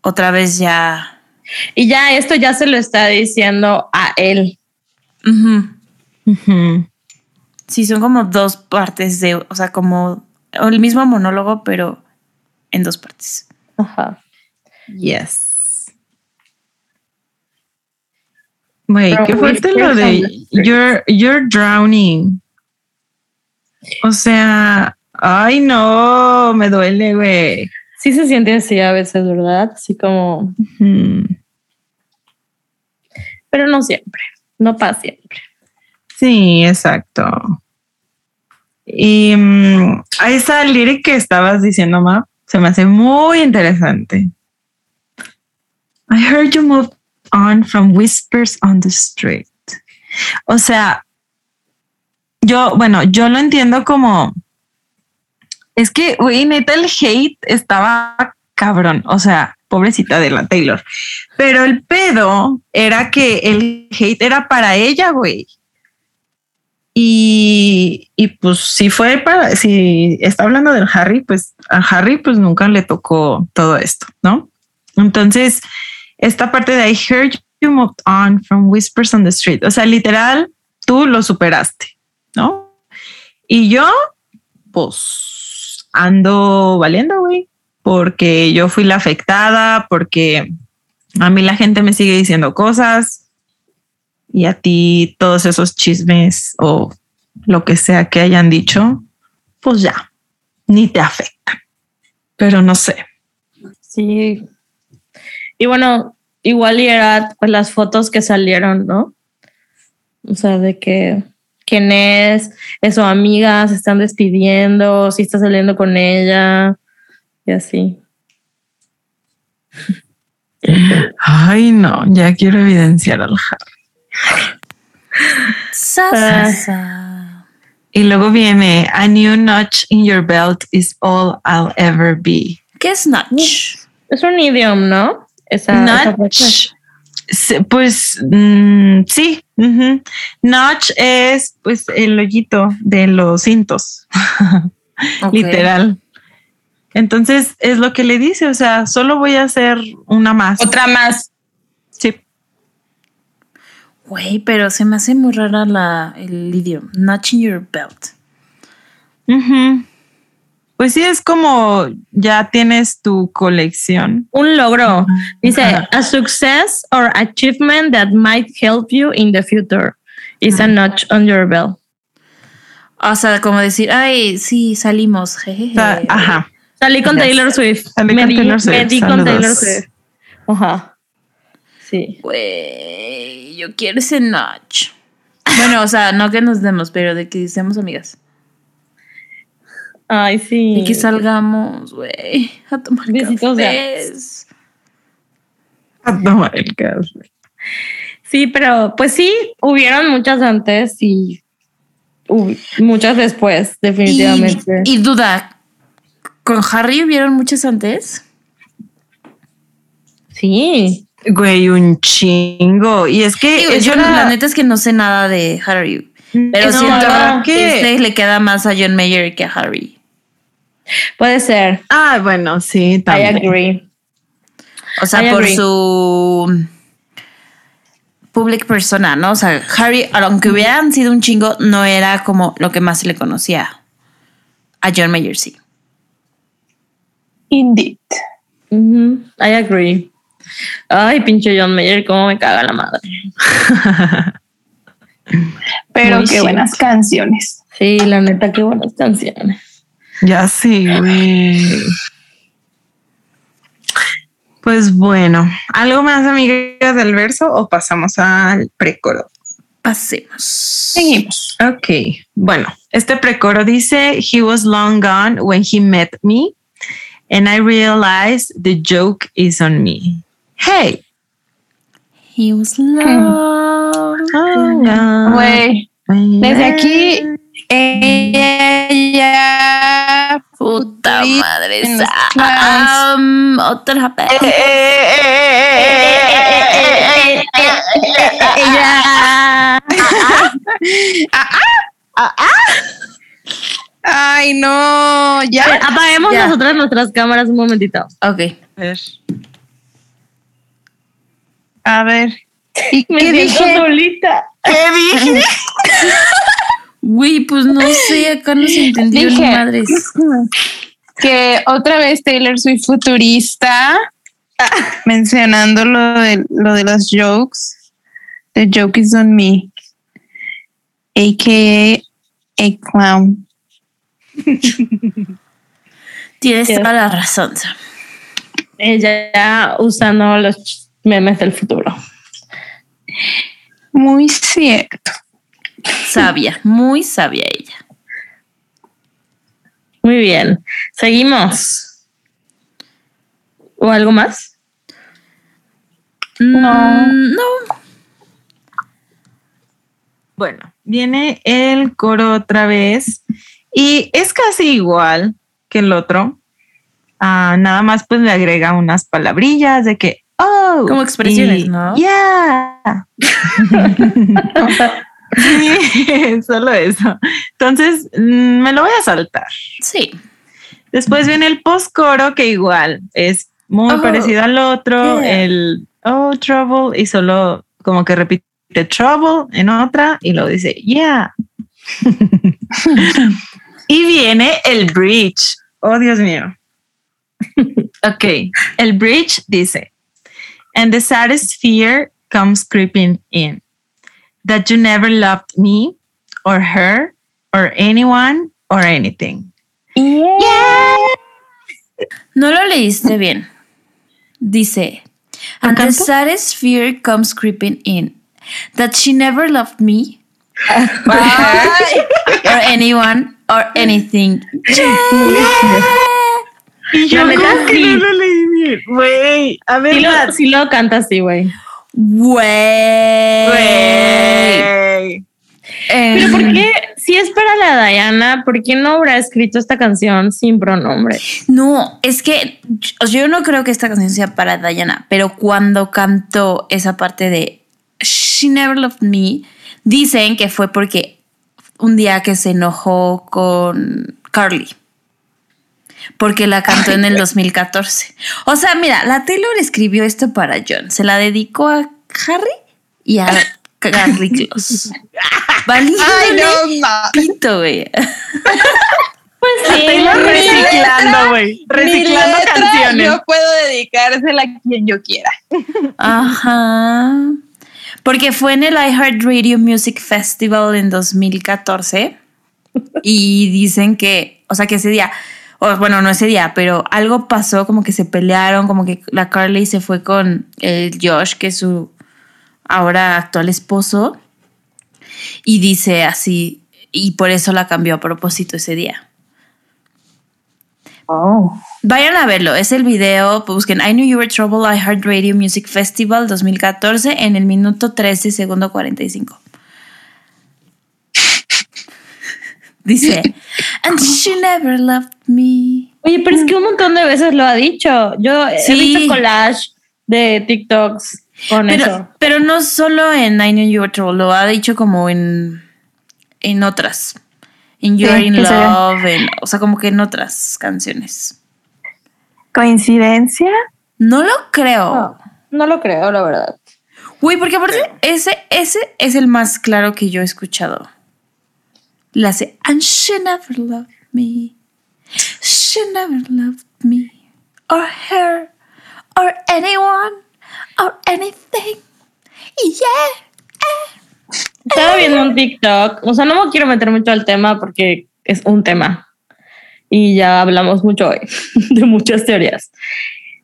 otra vez ya. Y ya esto ya se lo está diciendo a él. Ujú. Ujú. Sí, son como dos partes de, o sea, como el mismo monólogo, pero en dos partes. Ajá. Yes. Güey, qué fuerte whispers lo de you're, you're drowning. O sea, ay no, me duele, güey. Sí se siente así a veces, ¿verdad? Así como. Pero no siempre, no para siempre. Sí, exacto. Y mm, esa lyric que estabas diciendo, Ma, se me hace muy interesante. I heard you moved on from whispers on the street. O sea, yo, bueno, yo lo entiendo como. Es que, güey, neta, el hate estaba cabrón. O sea, pobrecita de la Taylor. Pero el pedo era que el hate era para ella, güey. Y, y pues si fue para, si está hablando del Harry, pues a Harry pues nunca le tocó todo esto, ¿no? Entonces, esta parte de I heard you moved on from whispers on the street, o sea, literal, tú lo superaste, ¿no? Y yo, pues, ando valiendo, güey, porque yo fui la afectada, porque a mí la gente me sigue diciendo cosas, y a ti todos esos chismes o lo que sea que hayan dicho, pues ya, ni te afecta. Pero no sé. Sí. Y bueno, igual y era pues las fotos que salieron, ¿no? O sea, de que quién es, es su amiga, se están despidiendo, si está saliendo con ella y así. Ay, no, ya quiero evidenciar al Harry. Y luego viene A new notch in your belt is all I'll ever be. ¿Qué es notch? Es un idiom, ¿no? Esa. Notch. sí, Pues mm, sí. Notch es pues el hoyito de los cintos. Literal. Entonces es lo que le dice. O sea, solo voy a hacer una más. Otra más. Sí. Güey, pero se me hace muy rara la, el idioma. Notch in your belt. Ujú. Pues sí, es como ya tienes tu colección. Un logro. Dice, a success or achievement that might help you in the future is a notch on your belt. O sea, como decir, ay, sí, salimos. jejeje. Ajá. Salí con Yes. Taylor Swift. Salí me con di, Taylor Swift. me di con. Taylor Swift. Ajá. Sí. Güey, yo quiero ese notch. Bueno, o sea, no que nos demos, pero de que seamos amigas. Ay, sí. Y que salgamos, güey, a tomar Besitos cafés. A tomar el café. Sí, pero pues sí, hubieron muchas antes y muchas después, Y, definitivamente. y duda, ¿con Harry hubieron muchas antes? sí. Güey, un chingo. Y es que Digo, yo una- la neta es que no sé nada de Harry, pero No, siento ¿verdad que este le queda más a John Mayer que a Harry. Puede ser. Ah, bueno, sí, I también. agree. O sea, I por agree. su public persona, ¿no? O sea, Harry, aunque hubieran sido un chingo, no era como lo que más se le conocía. A John Mayer sí. Indeed. Ujú, I agree. Ay, pinche John Mayer, cómo me caga la madre. Pero Muy qué cierto. buenas canciones. Sí, la neta, qué buenas canciones. Ya sí, güey. Pues bueno, ¿algo más, amigas del verso o pasamos al precoro? Pasemos. Seguimos. Ok, bueno, este precoro dice, He was long gone when he met me, and I realized the joke is on me. Hey, He was long. long gone Güey, when- desde aquí ella ya Puta Futurista madre. en los sa- clowns. um, otra vez. Eh, eh, eh, eh, eh, eh, eh, Ella. Ay, no, ya. Apaguemos Ya. nosotras nuestras cámaras un momentito. Ok. eh. A ver. ¿Y Me qué dije? solita. ¿Qué dije? Güey, pues no sé, acá no se entendió ni Dije. madres. Que otra vez Taylor Swift futurista mencionando lo de, lo de los jokes. The joke is on me. AKA a clown. Tienes toda la razón. Ella ya usando los memes del futuro. Muy cierto. Sabia, muy sabia ella. Muy bien. Seguimos. ¿O algo más? No. No. Bueno, viene el coro otra vez y es casi igual que el otro. Ah, nada más pues le agrega unas palabrillas de que, oh. Como expresiones, y ¿no? Yeah. Sí, solo eso. Entonces, mm, me lo voy a saltar. Sí. Después viene el post-coro que igual es muy Oh, parecido al otro, yeah. el oh, trouble, y solo como que repite trouble en otra y luego dice yeah. y viene el bridge. Oh, Dios mío. ok, el bridge dice, and the saddest fear comes creeping in, that you never loved me or her or anyone or anything. No lo leíste bien. Dice, and the saddest fear comes creeping in, that she never loved me, or anyone, or anything. Y La neta, ¿cómo que sí. no lo leí bien? Güey, a ver, Sí lo, sí lo canta así, güey. Güey. Güey. Pero ¿por qué, si es para la Diana, ¿por qué no habrá escrito esta canción sin pronombre? No, es que yo no creo que esta canción sea para Diana, pero cuando cantó esa parte de She Never Loved Me, dicen que fue porque un día que se enojó con Carly. Porque la cantó en el 2014. O sea, mira, la Taylor escribió esto para John. Se la dedicó a Harry y a Carly Close. Valiéndole pito, güey. Pues sí, Taylor reciclando, güey. Reciclando letra, canciones. yo puedo dedicársela a quien yo quiera. Ajá. Porque fue en el iHeartRadio Music Festival en 2014 y dicen que, o sea, que ese día, o bueno, no ese día, pero algo pasó, como que se pelearon, como que la Carly se fue con el Josh, que es su ahora actual esposo, y dice así, y por eso la cambió a propósito ese día. Oh. Vayan a verlo, es el video, busquen I Knew You Were Trouble iHeartRadio Music Festival 2014 en el minuto 13, segundo 45. Dice, and she never loved me. Oye, pero es que un montón de veces lo ha dicho. Yo Sí. he visto collage de TikToks con eso. Pero, pero no solo en I Knew You Were Trouble, lo ha dicho como en, en otras. En You're Sí, in que se- Love, en- o sea, como que en otras canciones. ¿Coincidencia? No lo creo. No, no lo creo, la verdad. Uy, porque aparte ese, ese es el más claro que yo he escuchado. La hace And she never loved me. She never loved me. Or her. Or anyone. Or anything. Yeah. Estaba viendo un TikTok, o sea, no me quiero meter mucho al tema porque es un tema y ya hablamos mucho hoy de muchas teorías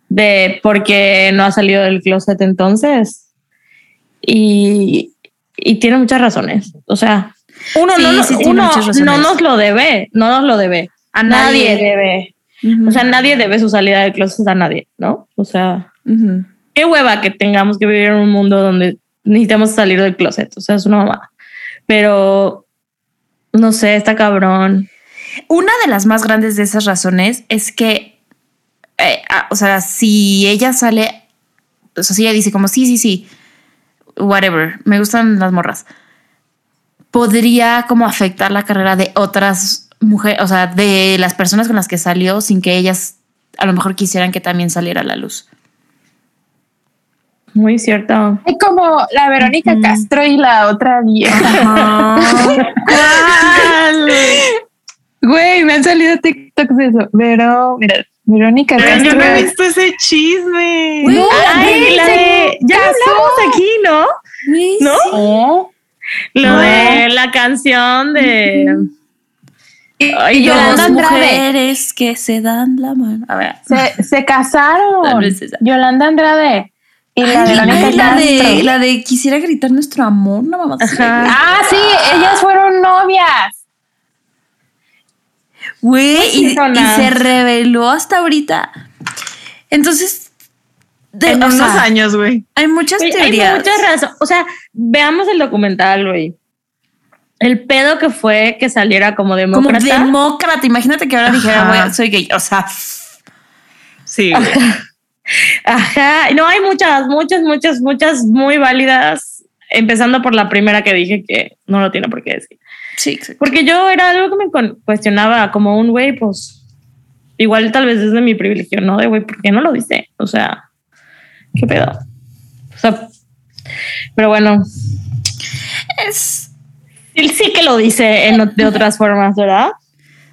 de por qué no ha salido del closet entonces y, y tiene muchas razones. O sea, uno, Sí, no, no- sí uno no nos lo debe, no nos lo debe. A Nadie, nadie. debe. O sea, nadie debe su salida del closet a nadie, ¿no? O sea, Ujú. qué hueva que tengamos que vivir en un mundo donde necesitamos salir del closet. O sea, es una mamada. Pero no sé, está cabrón. Una de las más grandes de esas razones es que, eh, ah, o sea, si ella sale, o sea, si ella dice como, sí, sí, sí, whatever, me gustan las morras, podría como afectar la carrera de otras mujeres, o sea, de las personas con las que salió sin que ellas a lo mejor quisieran que también saliera a la luz. Muy cierto. Es como la Verónica. Castro y la otra vieja. Güey, me han salido TikToks de eso. Pero, mira, Verónica Pero Castro. yo no he visto ese chisme. Güey, Ay, la de. Ya hablamos aquí, ¿no? ¿No? Sí. Lo No. de la canción de. Ay, Y Yolanda Dos Andrade. mujeres que se dan la mano. A ver. Se, se casaron. Yolanda Andrade y la Ay, Verónica ay, la, de, la de quisiera gritar nuestro amor, no mamá. Ah, sí, ellas fueron novias. Güey, y, se reveló hasta ahorita. Entonces, de, En unos sea, años, güey. hay muchas Güey, hay teorías. muchas razones. O sea, veamos el documental, güey. El pedo que fue que saliera como Como demócrata. demócrata. Imagínate que ahora dijera, güey, soy gay. O sea, Sí, güey. Ajá, no hay muchas, muchas, muchas, muchas muy válidas, empezando por la primera que dije que no lo tiene por qué decir. sí. Porque yo era algo que me cuestionaba como un güey, pues igual tal vez es de mi privilegio, ¿no? De güey, ¿por qué no lo dice? O sea, ¿qué pedo? O sea, pero bueno, Es, él sí que lo dice en, de otras formas, ¿verdad?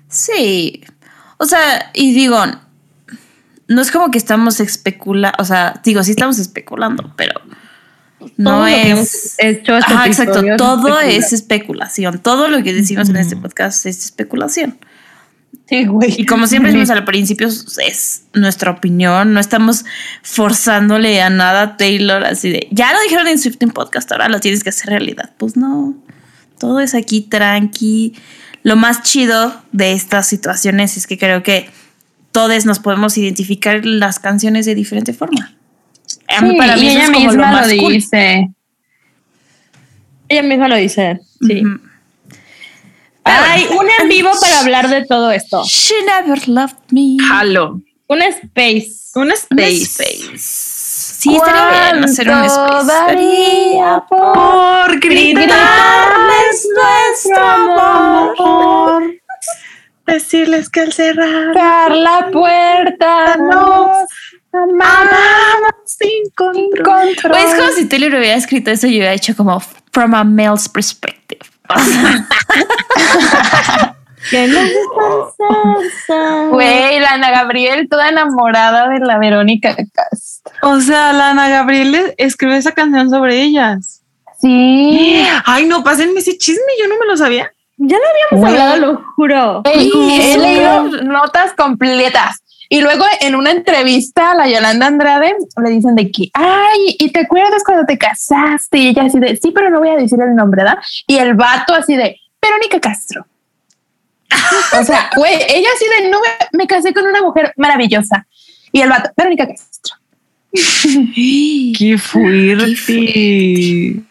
sí. O sea, y digo, no es como que estamos especulando, o sea, digo, sí estamos especulando, pero no Todo es. hemos hecho este Ajá, exacto. es Todo es especulación. Todo lo que decimos en este podcast es especulación. Sí, güey. Y como siempre decimos al principio, es nuestra opinión. No estamos forzándole a nada a Taylor así de ya lo dijeron en Swifting Podcast, ahora lo tienes que hacer realidad. Pues no. Todo es aquí tranqui. Lo más chido de estas situaciones es que creo que todos nos podemos identificar las canciones de diferente forma. A mí- Sí, para mí y eso ella es como lo misma lo, más cool. dice. Ella misma lo dice, sí. Ujú. Ay, un en vivo para hablar de todo esto. She never loved me. Halo. Un space. Un Un space. space. Sí, estaría bien hacer un space. daría por Por gritarles nuestro amor. Decirles que al cerrar la puerta nos amamos sin control. control. Pues es como si Taylor hubiera escrito eso y hubiera hecho como from a male's perspective. Que descansa. Güey, la Ana Gabriel toda enamorada de la Verónica Castro. O sea, la Ana Gabriel escribe esa canción sobre ellas. Sí. Ay, no, pásenme ese chisme, yo no me lo sabía. Ya lo habíamos hablado, lo juro. Uy, he leído notas completas. Y luego en una entrevista a la Yolanda Andrade le dicen de que, ay, ¿y te acuerdas cuando te casaste? Y ella así de, sí, pero no voy a decir el nombre, ¿verdad? Y el vato así de, Verónica Castro. o sea, güey, ella así de, no, me, me casé con una mujer maravillosa. Y el vato, Verónica Castro. Qué fuerte.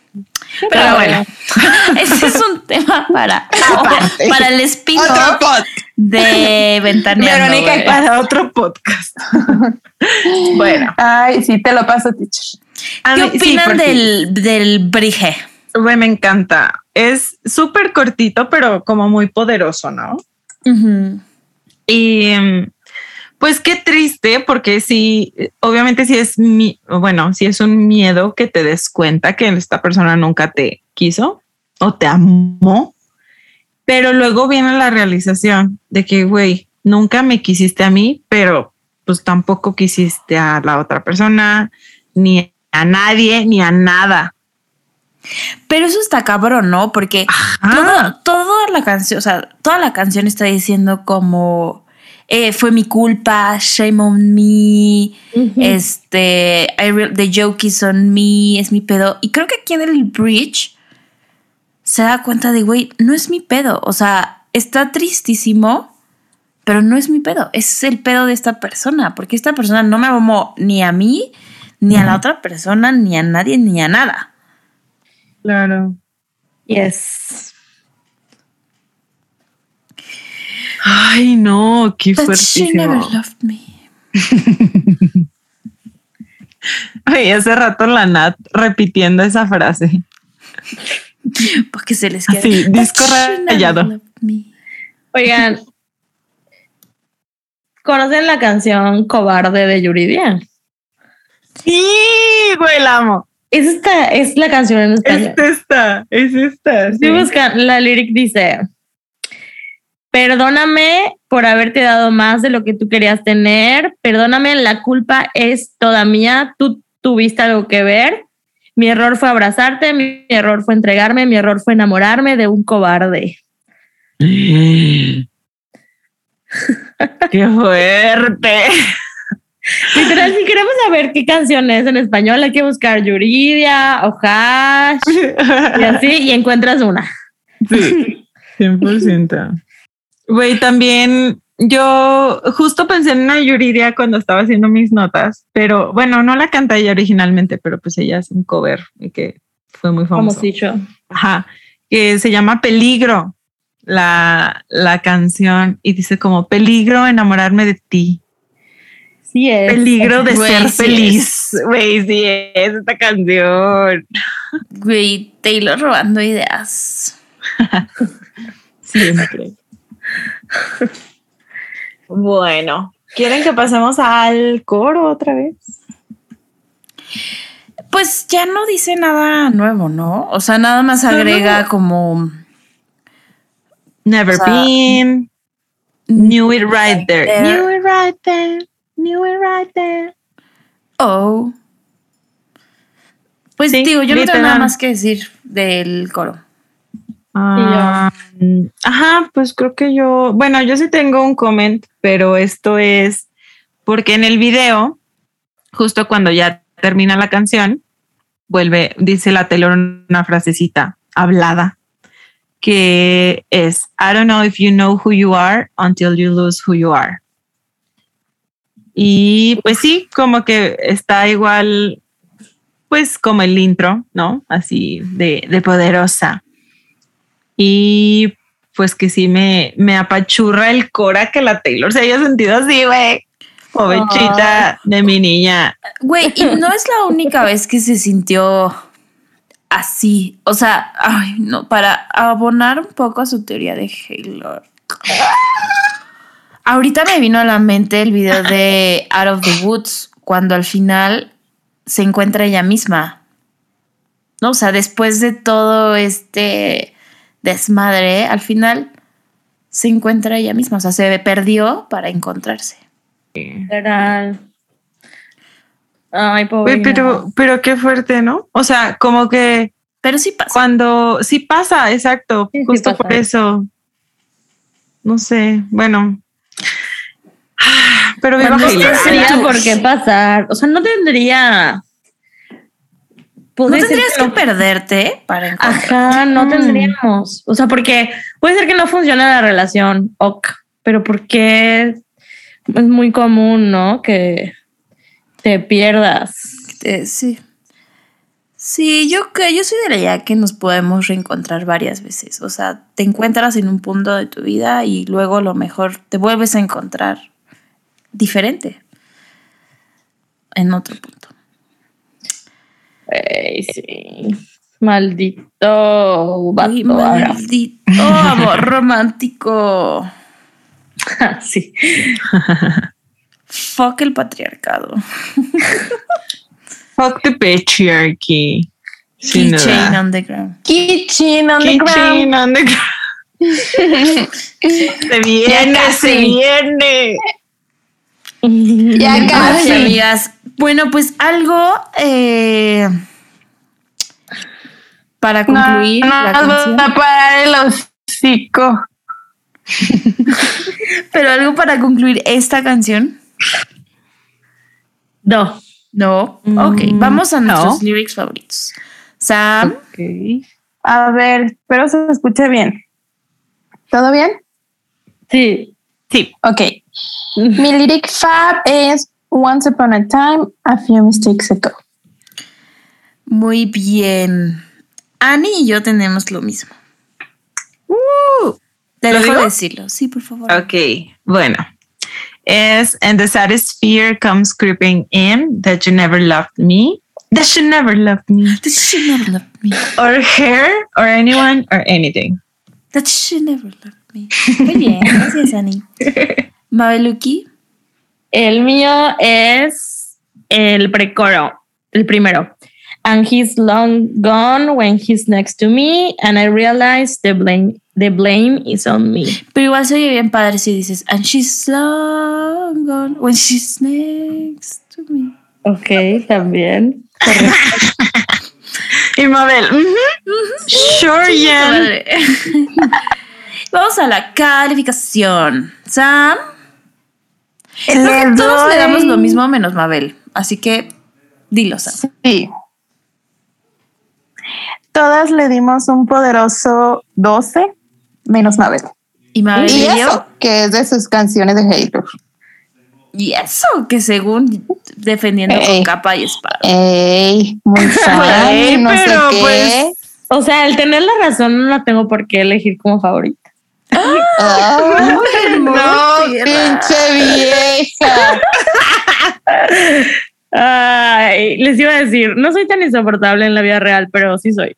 Pero bueno, ese es un tema para, Aparte. para el podcast. de Ventaneando. Verónica, güey. para otro podcast. bueno, Ay, sí, te lo paso, teacher. a ¿Qué mí- opinan del, del brige? Güey, me encanta. Es súper cortito, pero como muy poderoso, ¿no? Y mm, pues qué triste, porque sí, obviamente sí es mi, bueno, sí es un miedo que te des cuenta que esta persona nunca te quiso o te amó, pero luego viene la realización de que, güey, nunca me quisiste a mí, pero pues tampoco quisiste a la otra persona, ni a nadie, ni a nada. Pero eso está cabrón, ¿no? Porque todo, toda la canción, o sea, toda la canción está diciendo como eh, fue mi culpa, shame on me, este, I re- the joke is on me, es mi pedo. Y creo que aquí en el bridge se da cuenta de, güey, no es mi pedo. O sea, está tristísimo, pero no es mi pedo. Es el pedo de esta persona, porque esta persona no me amó ni a mí, ni a la otra persona, ni a nadie, ni a nada. Claro. Yes. Ay, no, qué But she never fuertísimo. loved me. Ay, hace rato la Nat repitiendo esa frase. Porque se les queda. Así, disco rayado. Oigan, ¿conocen la canción Cobarde de Yuridia? Sí, güey, la amo. Es esta, es la canción en Es español. esta, es esta. Si sí. buscan, la lyric dice: Perdóname por haberte dado más de lo que tú querías tener. Perdóname, la culpa es toda mía. Tú tuviste algo que ver. Mi error fue abrazarte, mi error fue entregarme, mi error fue enamorarme de un cobarde. Qué fuerte. Literal, si queremos saber qué canción es en español, hay que buscar Yuridia o Hash y así, y encuentras una. Sí, 100%. Güey, también yo justo pensé en una Yuridia cuando estaba haciendo mis notas, pero bueno, no la canta ella originalmente, pero pues ella es un cover y que fue muy Como famoso. dicho. Ajá, que se llama Peligro, la, la canción, y dice como peligro enamorarme de ti, Sí es. peligro de ser sí feliz. Güey, sí es esta canción. Güey, Taylor robando ideas. Siempre. Bueno, ¿quieren que pasemos al coro otra vez? Pues ya no dice nada nuevo, ¿no? O sea, nada más agrega como. Never O sea, been. Knew it right there. there. Knew it right there. Knew it right there. Oh. Pues Sí, digo, yo no tengo nada más que decir del coro. Ah, ajá, pues creo que yo, bueno, yo sí tengo un comment, pero esto es porque en el video, justo cuando ya termina la canción, vuelve, dice la Taylor una frasecita hablada que es I don't know if you know who you are until you lose who you are. Y pues sí, como que está igual, pues como el intro, ¿no? Así de, de poderosa. Y pues que sí me, me apachurra el cora que la Taylor se haya sentido así, güey. Pobrecita de mi niña. Güey, y no es la única vez que se sintió así. O sea, ay, no, para abonar un poco a su teoría de Halo. Ahorita me vino a la mente el video de Out of the Woods, cuando al final se encuentra ella misma. ¿No? O sea, después de todo este desmadre, al final se encuentra ella misma. O sea, se perdió para encontrarse. Literal. Ay, pobre. Pero, pero qué fuerte, ¿no? O sea, como que Pero sí pasa. cuando sí pasa, exacto, Sí, sí justo pasa. por eso. No sé, bueno. Ah, Pero tu- por qué pasar. O sea, no tendría. No tendrías que perderte para encontrar. Ajá, no Mm. tendríamos. O sea, porque puede ser que no funcione la relación, ok, pero porque es muy común, ¿no? Que te pierdas. Eh, sí. Sí, yo que yo soy de la idea que nos podemos reencontrar varias veces. O sea, te encuentras en un punto de tu vida y luego a lo mejor te vuelves a encontrar diferente en otro punto. Ay, sí. Maldito vato. Uy, maldito amor romántico. sí. Fuck el patriarcado. Fuck the patriarchy. Keychain. Kitchen on the ground. Keychain on the ground. Se viene, se viene. Ya Ay, casi. amigas. Bueno, pues algo eh, para concluir no, la nos canción. a parar el hocico. Pero algo para concluir esta canción. No. No. Mm, ok, vamos a nuestros no. lyrics favoritos. Sam, A ver, espero se escuche bien. ¿Todo bien? Sí. Sí. Ok. Mi lyric fab es Once upon a time, a few mistakes ago. muy bien. Annie y yo tenemos lo mismo. Uh, Te ¿Lo dejo digo? decirlo. Sí, por favor. Ok, bueno. Es and the saddest fear comes creeping in that you never loved me. That you never loved me. That she never loved me. Or her, or anyone, or anything. That she never loved me. Muy bien, gracias, Annie. Mabeluki. El mío es el precoro, el primero. And he's long gone when he's next to me, and I realize the blame, the blame is on me. Pero igual se oye bien padre si dices, and she's long gone when she's next to me. Ok, también. Y Mabel, sure, yeah. Vamos a la calificación. Sam. Creo que todos le damos lo mismo menos Mabel. Así que dilo, Sam. Sí. Todas le dimos un poderoso 12, menos Mabel. Y Mabel Y eso, que es de sus canciones de Halo. Y eso, que según defendiendo con capa y espada. Ey, muy fan, Ey, no sé qué. pues- O sea, el tener la razón no la tengo por qué elegir como favorita. No, pinche vieja. Ay, les iba a decir, no soy tan insoportable en la vida real, pero sí soy.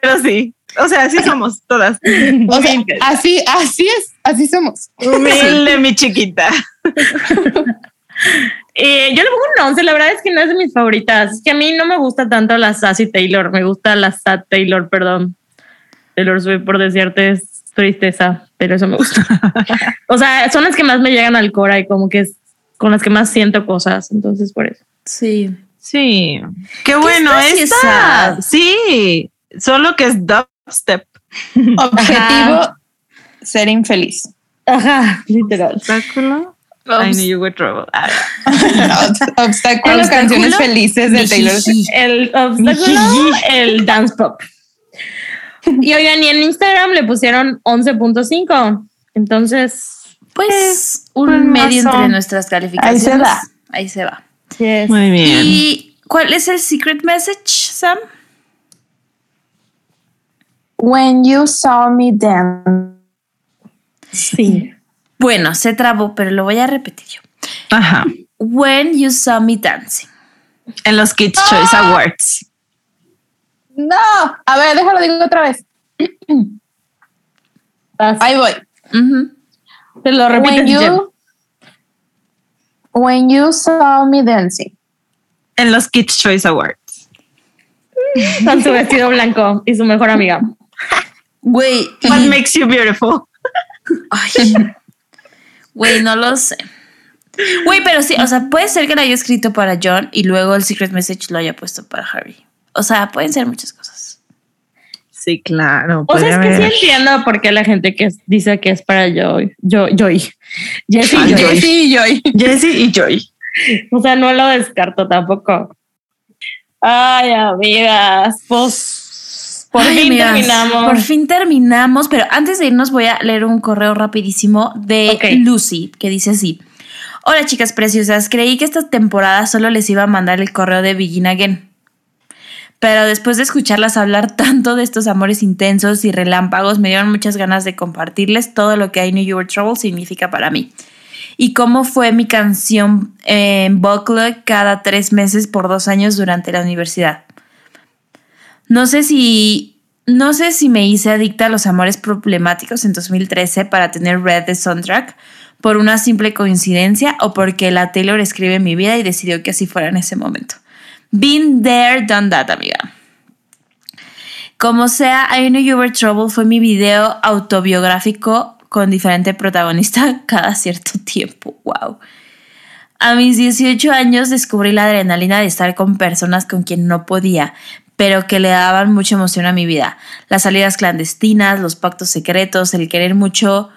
Pero sí. O sea, sí somos todas. O sea, así, así es, así somos. Humilde, mi chiquita. Eh, yo le pongo un 11, la verdad es que no es de mis favoritas. Es que a mí no me gusta tanto la Sassy Taylor, me gusta la Sad Taylor, perdón. Taylor Swift, por decirte, es tristeza, pero eso me gusta. o sea, son las que más me llegan al cora y como que es con las que más siento cosas, entonces por eso. Sí. Sí. Qué bueno. Esta. sad? Sí. Solo que es dubstep. Objetivo, ser infeliz. Ajá, literal. Obstáculo. I knew you were trouble. Obstáculo, Obstáculo, canciones felices de Taylor Swift. El obstáculo, el dance pop. Y oigan, y en Instagram le pusieron 11.5. Entonces, Pues un pues, medio entre nuestras calificaciones. Ahí se va. Ahí se va. yes. Muy bien. ¿Y cuál es el secret message, Sam? When You Saw Me Dance. Sí. Bueno, se trabó, pero lo voy a repetir yo. Ajá. When You Saw Me Dancing. En los Kids Choice Awards. No, a ver, déjalo digo otra vez. Ahí voy. Te lo When repito. when you saw me dancing. En los Kids Choice Awards. Con su vestido blanco y su mejor amiga. Güey, What makes you beautiful? Güey, no lo sé. Güey, pero sí, o sea, puede ser que lo haya escrito para John y luego el secret message lo haya puesto para Harry. O sea, pueden ser muchas cosas. Sí, claro. O sea, es que sí entiendo por qué la gente que dice que es para Joy. Yo, Joy. Jessie Ah, y Joy. Joy. Sí, y Joy. Jessie y Joy. O sea, no lo descarto tampoco. Ay, amigas, pues por Ay, fin amigas, terminamos. Por fin terminamos, pero antes de irnos voy a leer un correo rapidísimo de. Lucy, que dice así. Hola chicas preciosas, creí que esta temporada solo les iba a mandar el correo de Begin Again. Pero después de escucharlas hablar tanto de estos amores intensos y relámpagos, me dieron muchas ganas de compartirles todo lo que I Knew You Were Trouble significa para mí. Y cómo fue mi canción en Buckle cada tres meses por dos años durante la universidad. No sé si. No sé si me hice adicta a los amores problemáticos en 2013 para tener Red de soundtrack por una simple coincidencia o porque la Taylor escribe mi vida y decidió que así fuera en ese momento. Been there, done that, amiga. Como sea, I Knew You Were Trouble fue mi video autobiográfico con diferente protagonista cada cierto tiempo. Wow. A mis 18 años descubrí la adrenalina de estar con personas con quien no podía, pero que le daban mucha emoción a mi vida. Las salidas clandestinas, los pactos secretos, el querer mucho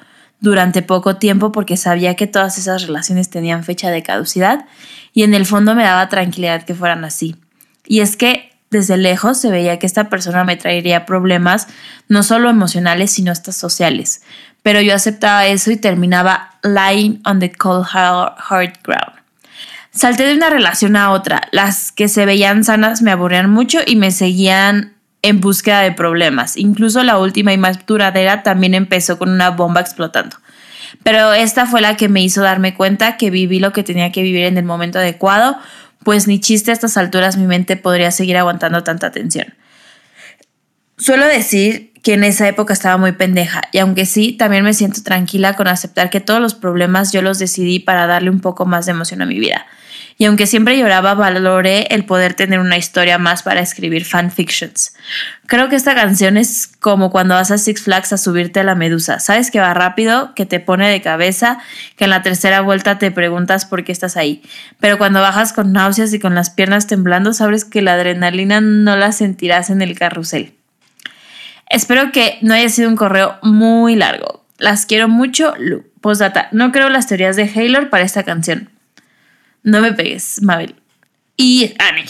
durante poco tiempo porque sabía que todas esas relaciones tenían fecha de caducidad y en el fondo me daba tranquilidad que fueran así. Y es que desde lejos se veía que esta persona me traería problemas no solo emocionales sino hasta sociales. Pero yo aceptaba eso y terminaba lying on the cold hard ground. Salté de una relación a otra. Las que se veían sanas me aburrían mucho y me seguían en búsqueda de problemas. Incluso la última y más duradera también empezó con una bomba explotando. Pero esta fue la que me hizo darme cuenta que viví lo que tenía que vivir en el momento adecuado, pues ni chiste a estas alturas mi mente podría seguir aguantando tanta tensión. Suelo decir que en esa época estaba muy pendeja y aunque sí, también me siento tranquila con aceptar que todos los problemas yo los decidí para darle un poco más de emoción a mi vida. Y aunque siempre lloraba, valoré el poder tener una historia más para escribir fanfictions. Creo que esta canción es como cuando vas a Six Flags a subirte a la medusa. Sabes que va rápido, que te pone de cabeza, que en la tercera vuelta te preguntas por qué estás ahí. Pero cuando bajas con náuseas y con las piernas temblando, sabes que la adrenalina no la sentirás en el carrusel. Espero que no haya sido un correo muy largo. Las quiero mucho, Lu. Postdata, no creo las teorías de Haylor para esta canción. No me pegues, Mabel. Y Annie.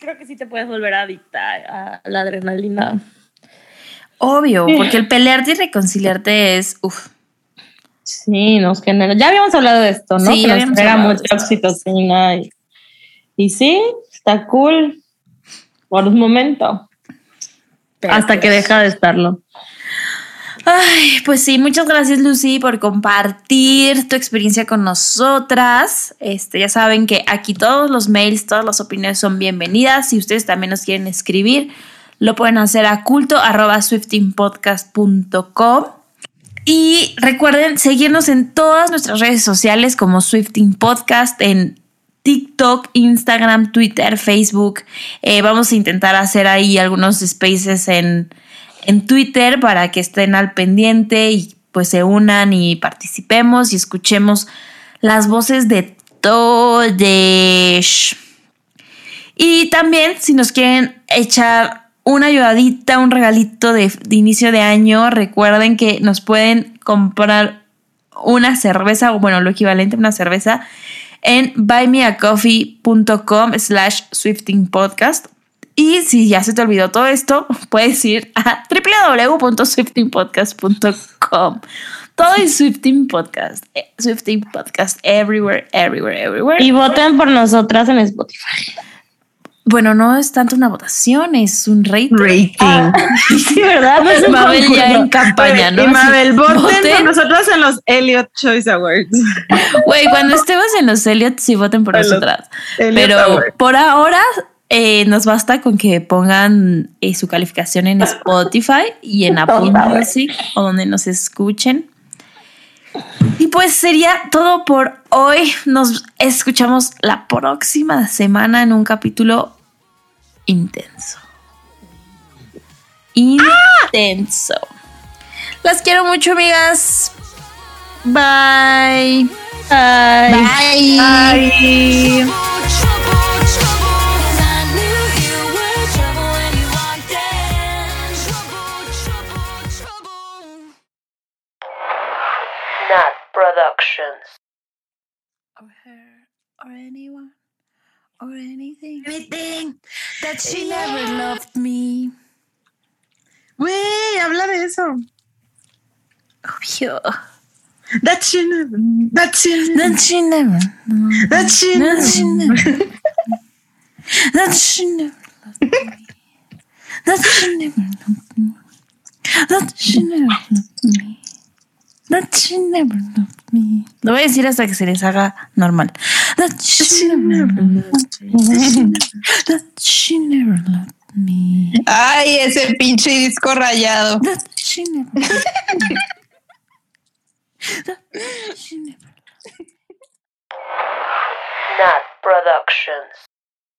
Creo que sí te puedes volver adicta a la adrenalina. Obvio, porque el pelearte y reconciliarte es. Uf. Sí, nos genera. Ya habíamos hablado de esto, ¿no? Sí, que ya nos genera mucha oxitocina. Y, y sí, está cool por un momento. hasta que deja de estarlo. Ay, pues sí, muchas gracias Lucy por compartir tu experiencia con nosotras. Este, ya saben que aquí todos los mails, todas las opiniones son bienvenidas. Si ustedes también nos quieren escribir, lo pueden hacer a culto arroba swiftingpodcast.com. Y recuerden seguirnos en todas nuestras redes sociales como Swifting Podcast en TikTok, Instagram, Twitter, Facebook. Eh, vamos a intentar hacer ahí algunos spaces en, en Twitter para que estén al pendiente y pues se unan y participemos y escuchemos las voces de todos. Y también si nos quieren echar una ayudadita, un regalito de, inicio de año, recuerden que nos pueden comprar una cerveza, o bueno, lo equivalente a una cerveza, en buymeacoffee.com slash swiftingpodcast. Y si ya se te olvidó todo esto, puedes ir a www.swiftingpodcast.com. Todo es Swifting Podcast. eh, Swifting Podcast everywhere, everywhere, everywhere. Y voten por nosotras en Spotify. bueno, no es tanto una votación, es un rating. Rating. Sí, ¿verdad? No es un Mabel ya en campaña, ¿no? Y Mabel, voten voten. por nosotros en los Elliot Choice Awards. Güey, cuando estemos en los Elliot, sí voten por nosotras. Elliot Pero por ahora eh, nos basta con que pongan eh, su calificación en Spotify y en Apple. Music o donde nos escuchen. Y pues sería todo por hoy. Nos escuchamos la próxima semana en un capítulo intenso. Intenso. Las quiero mucho, amigas. Bye. Bye. Ay. Trouble, Nat Productions. or her or anyone or anything. Anything that she never loved me. Güey, habla de eso. Obvio. That she never. That she never. That she never. That she That she never. never. That she never loved me. That she never loved me. That she never loved me. That she never loved me. Lo voy a decir hasta que se les haga normal. That she never loved me. That she never loved me. Ay, ese pinche disco rayado. That she never loved me. That she never Nat Productions.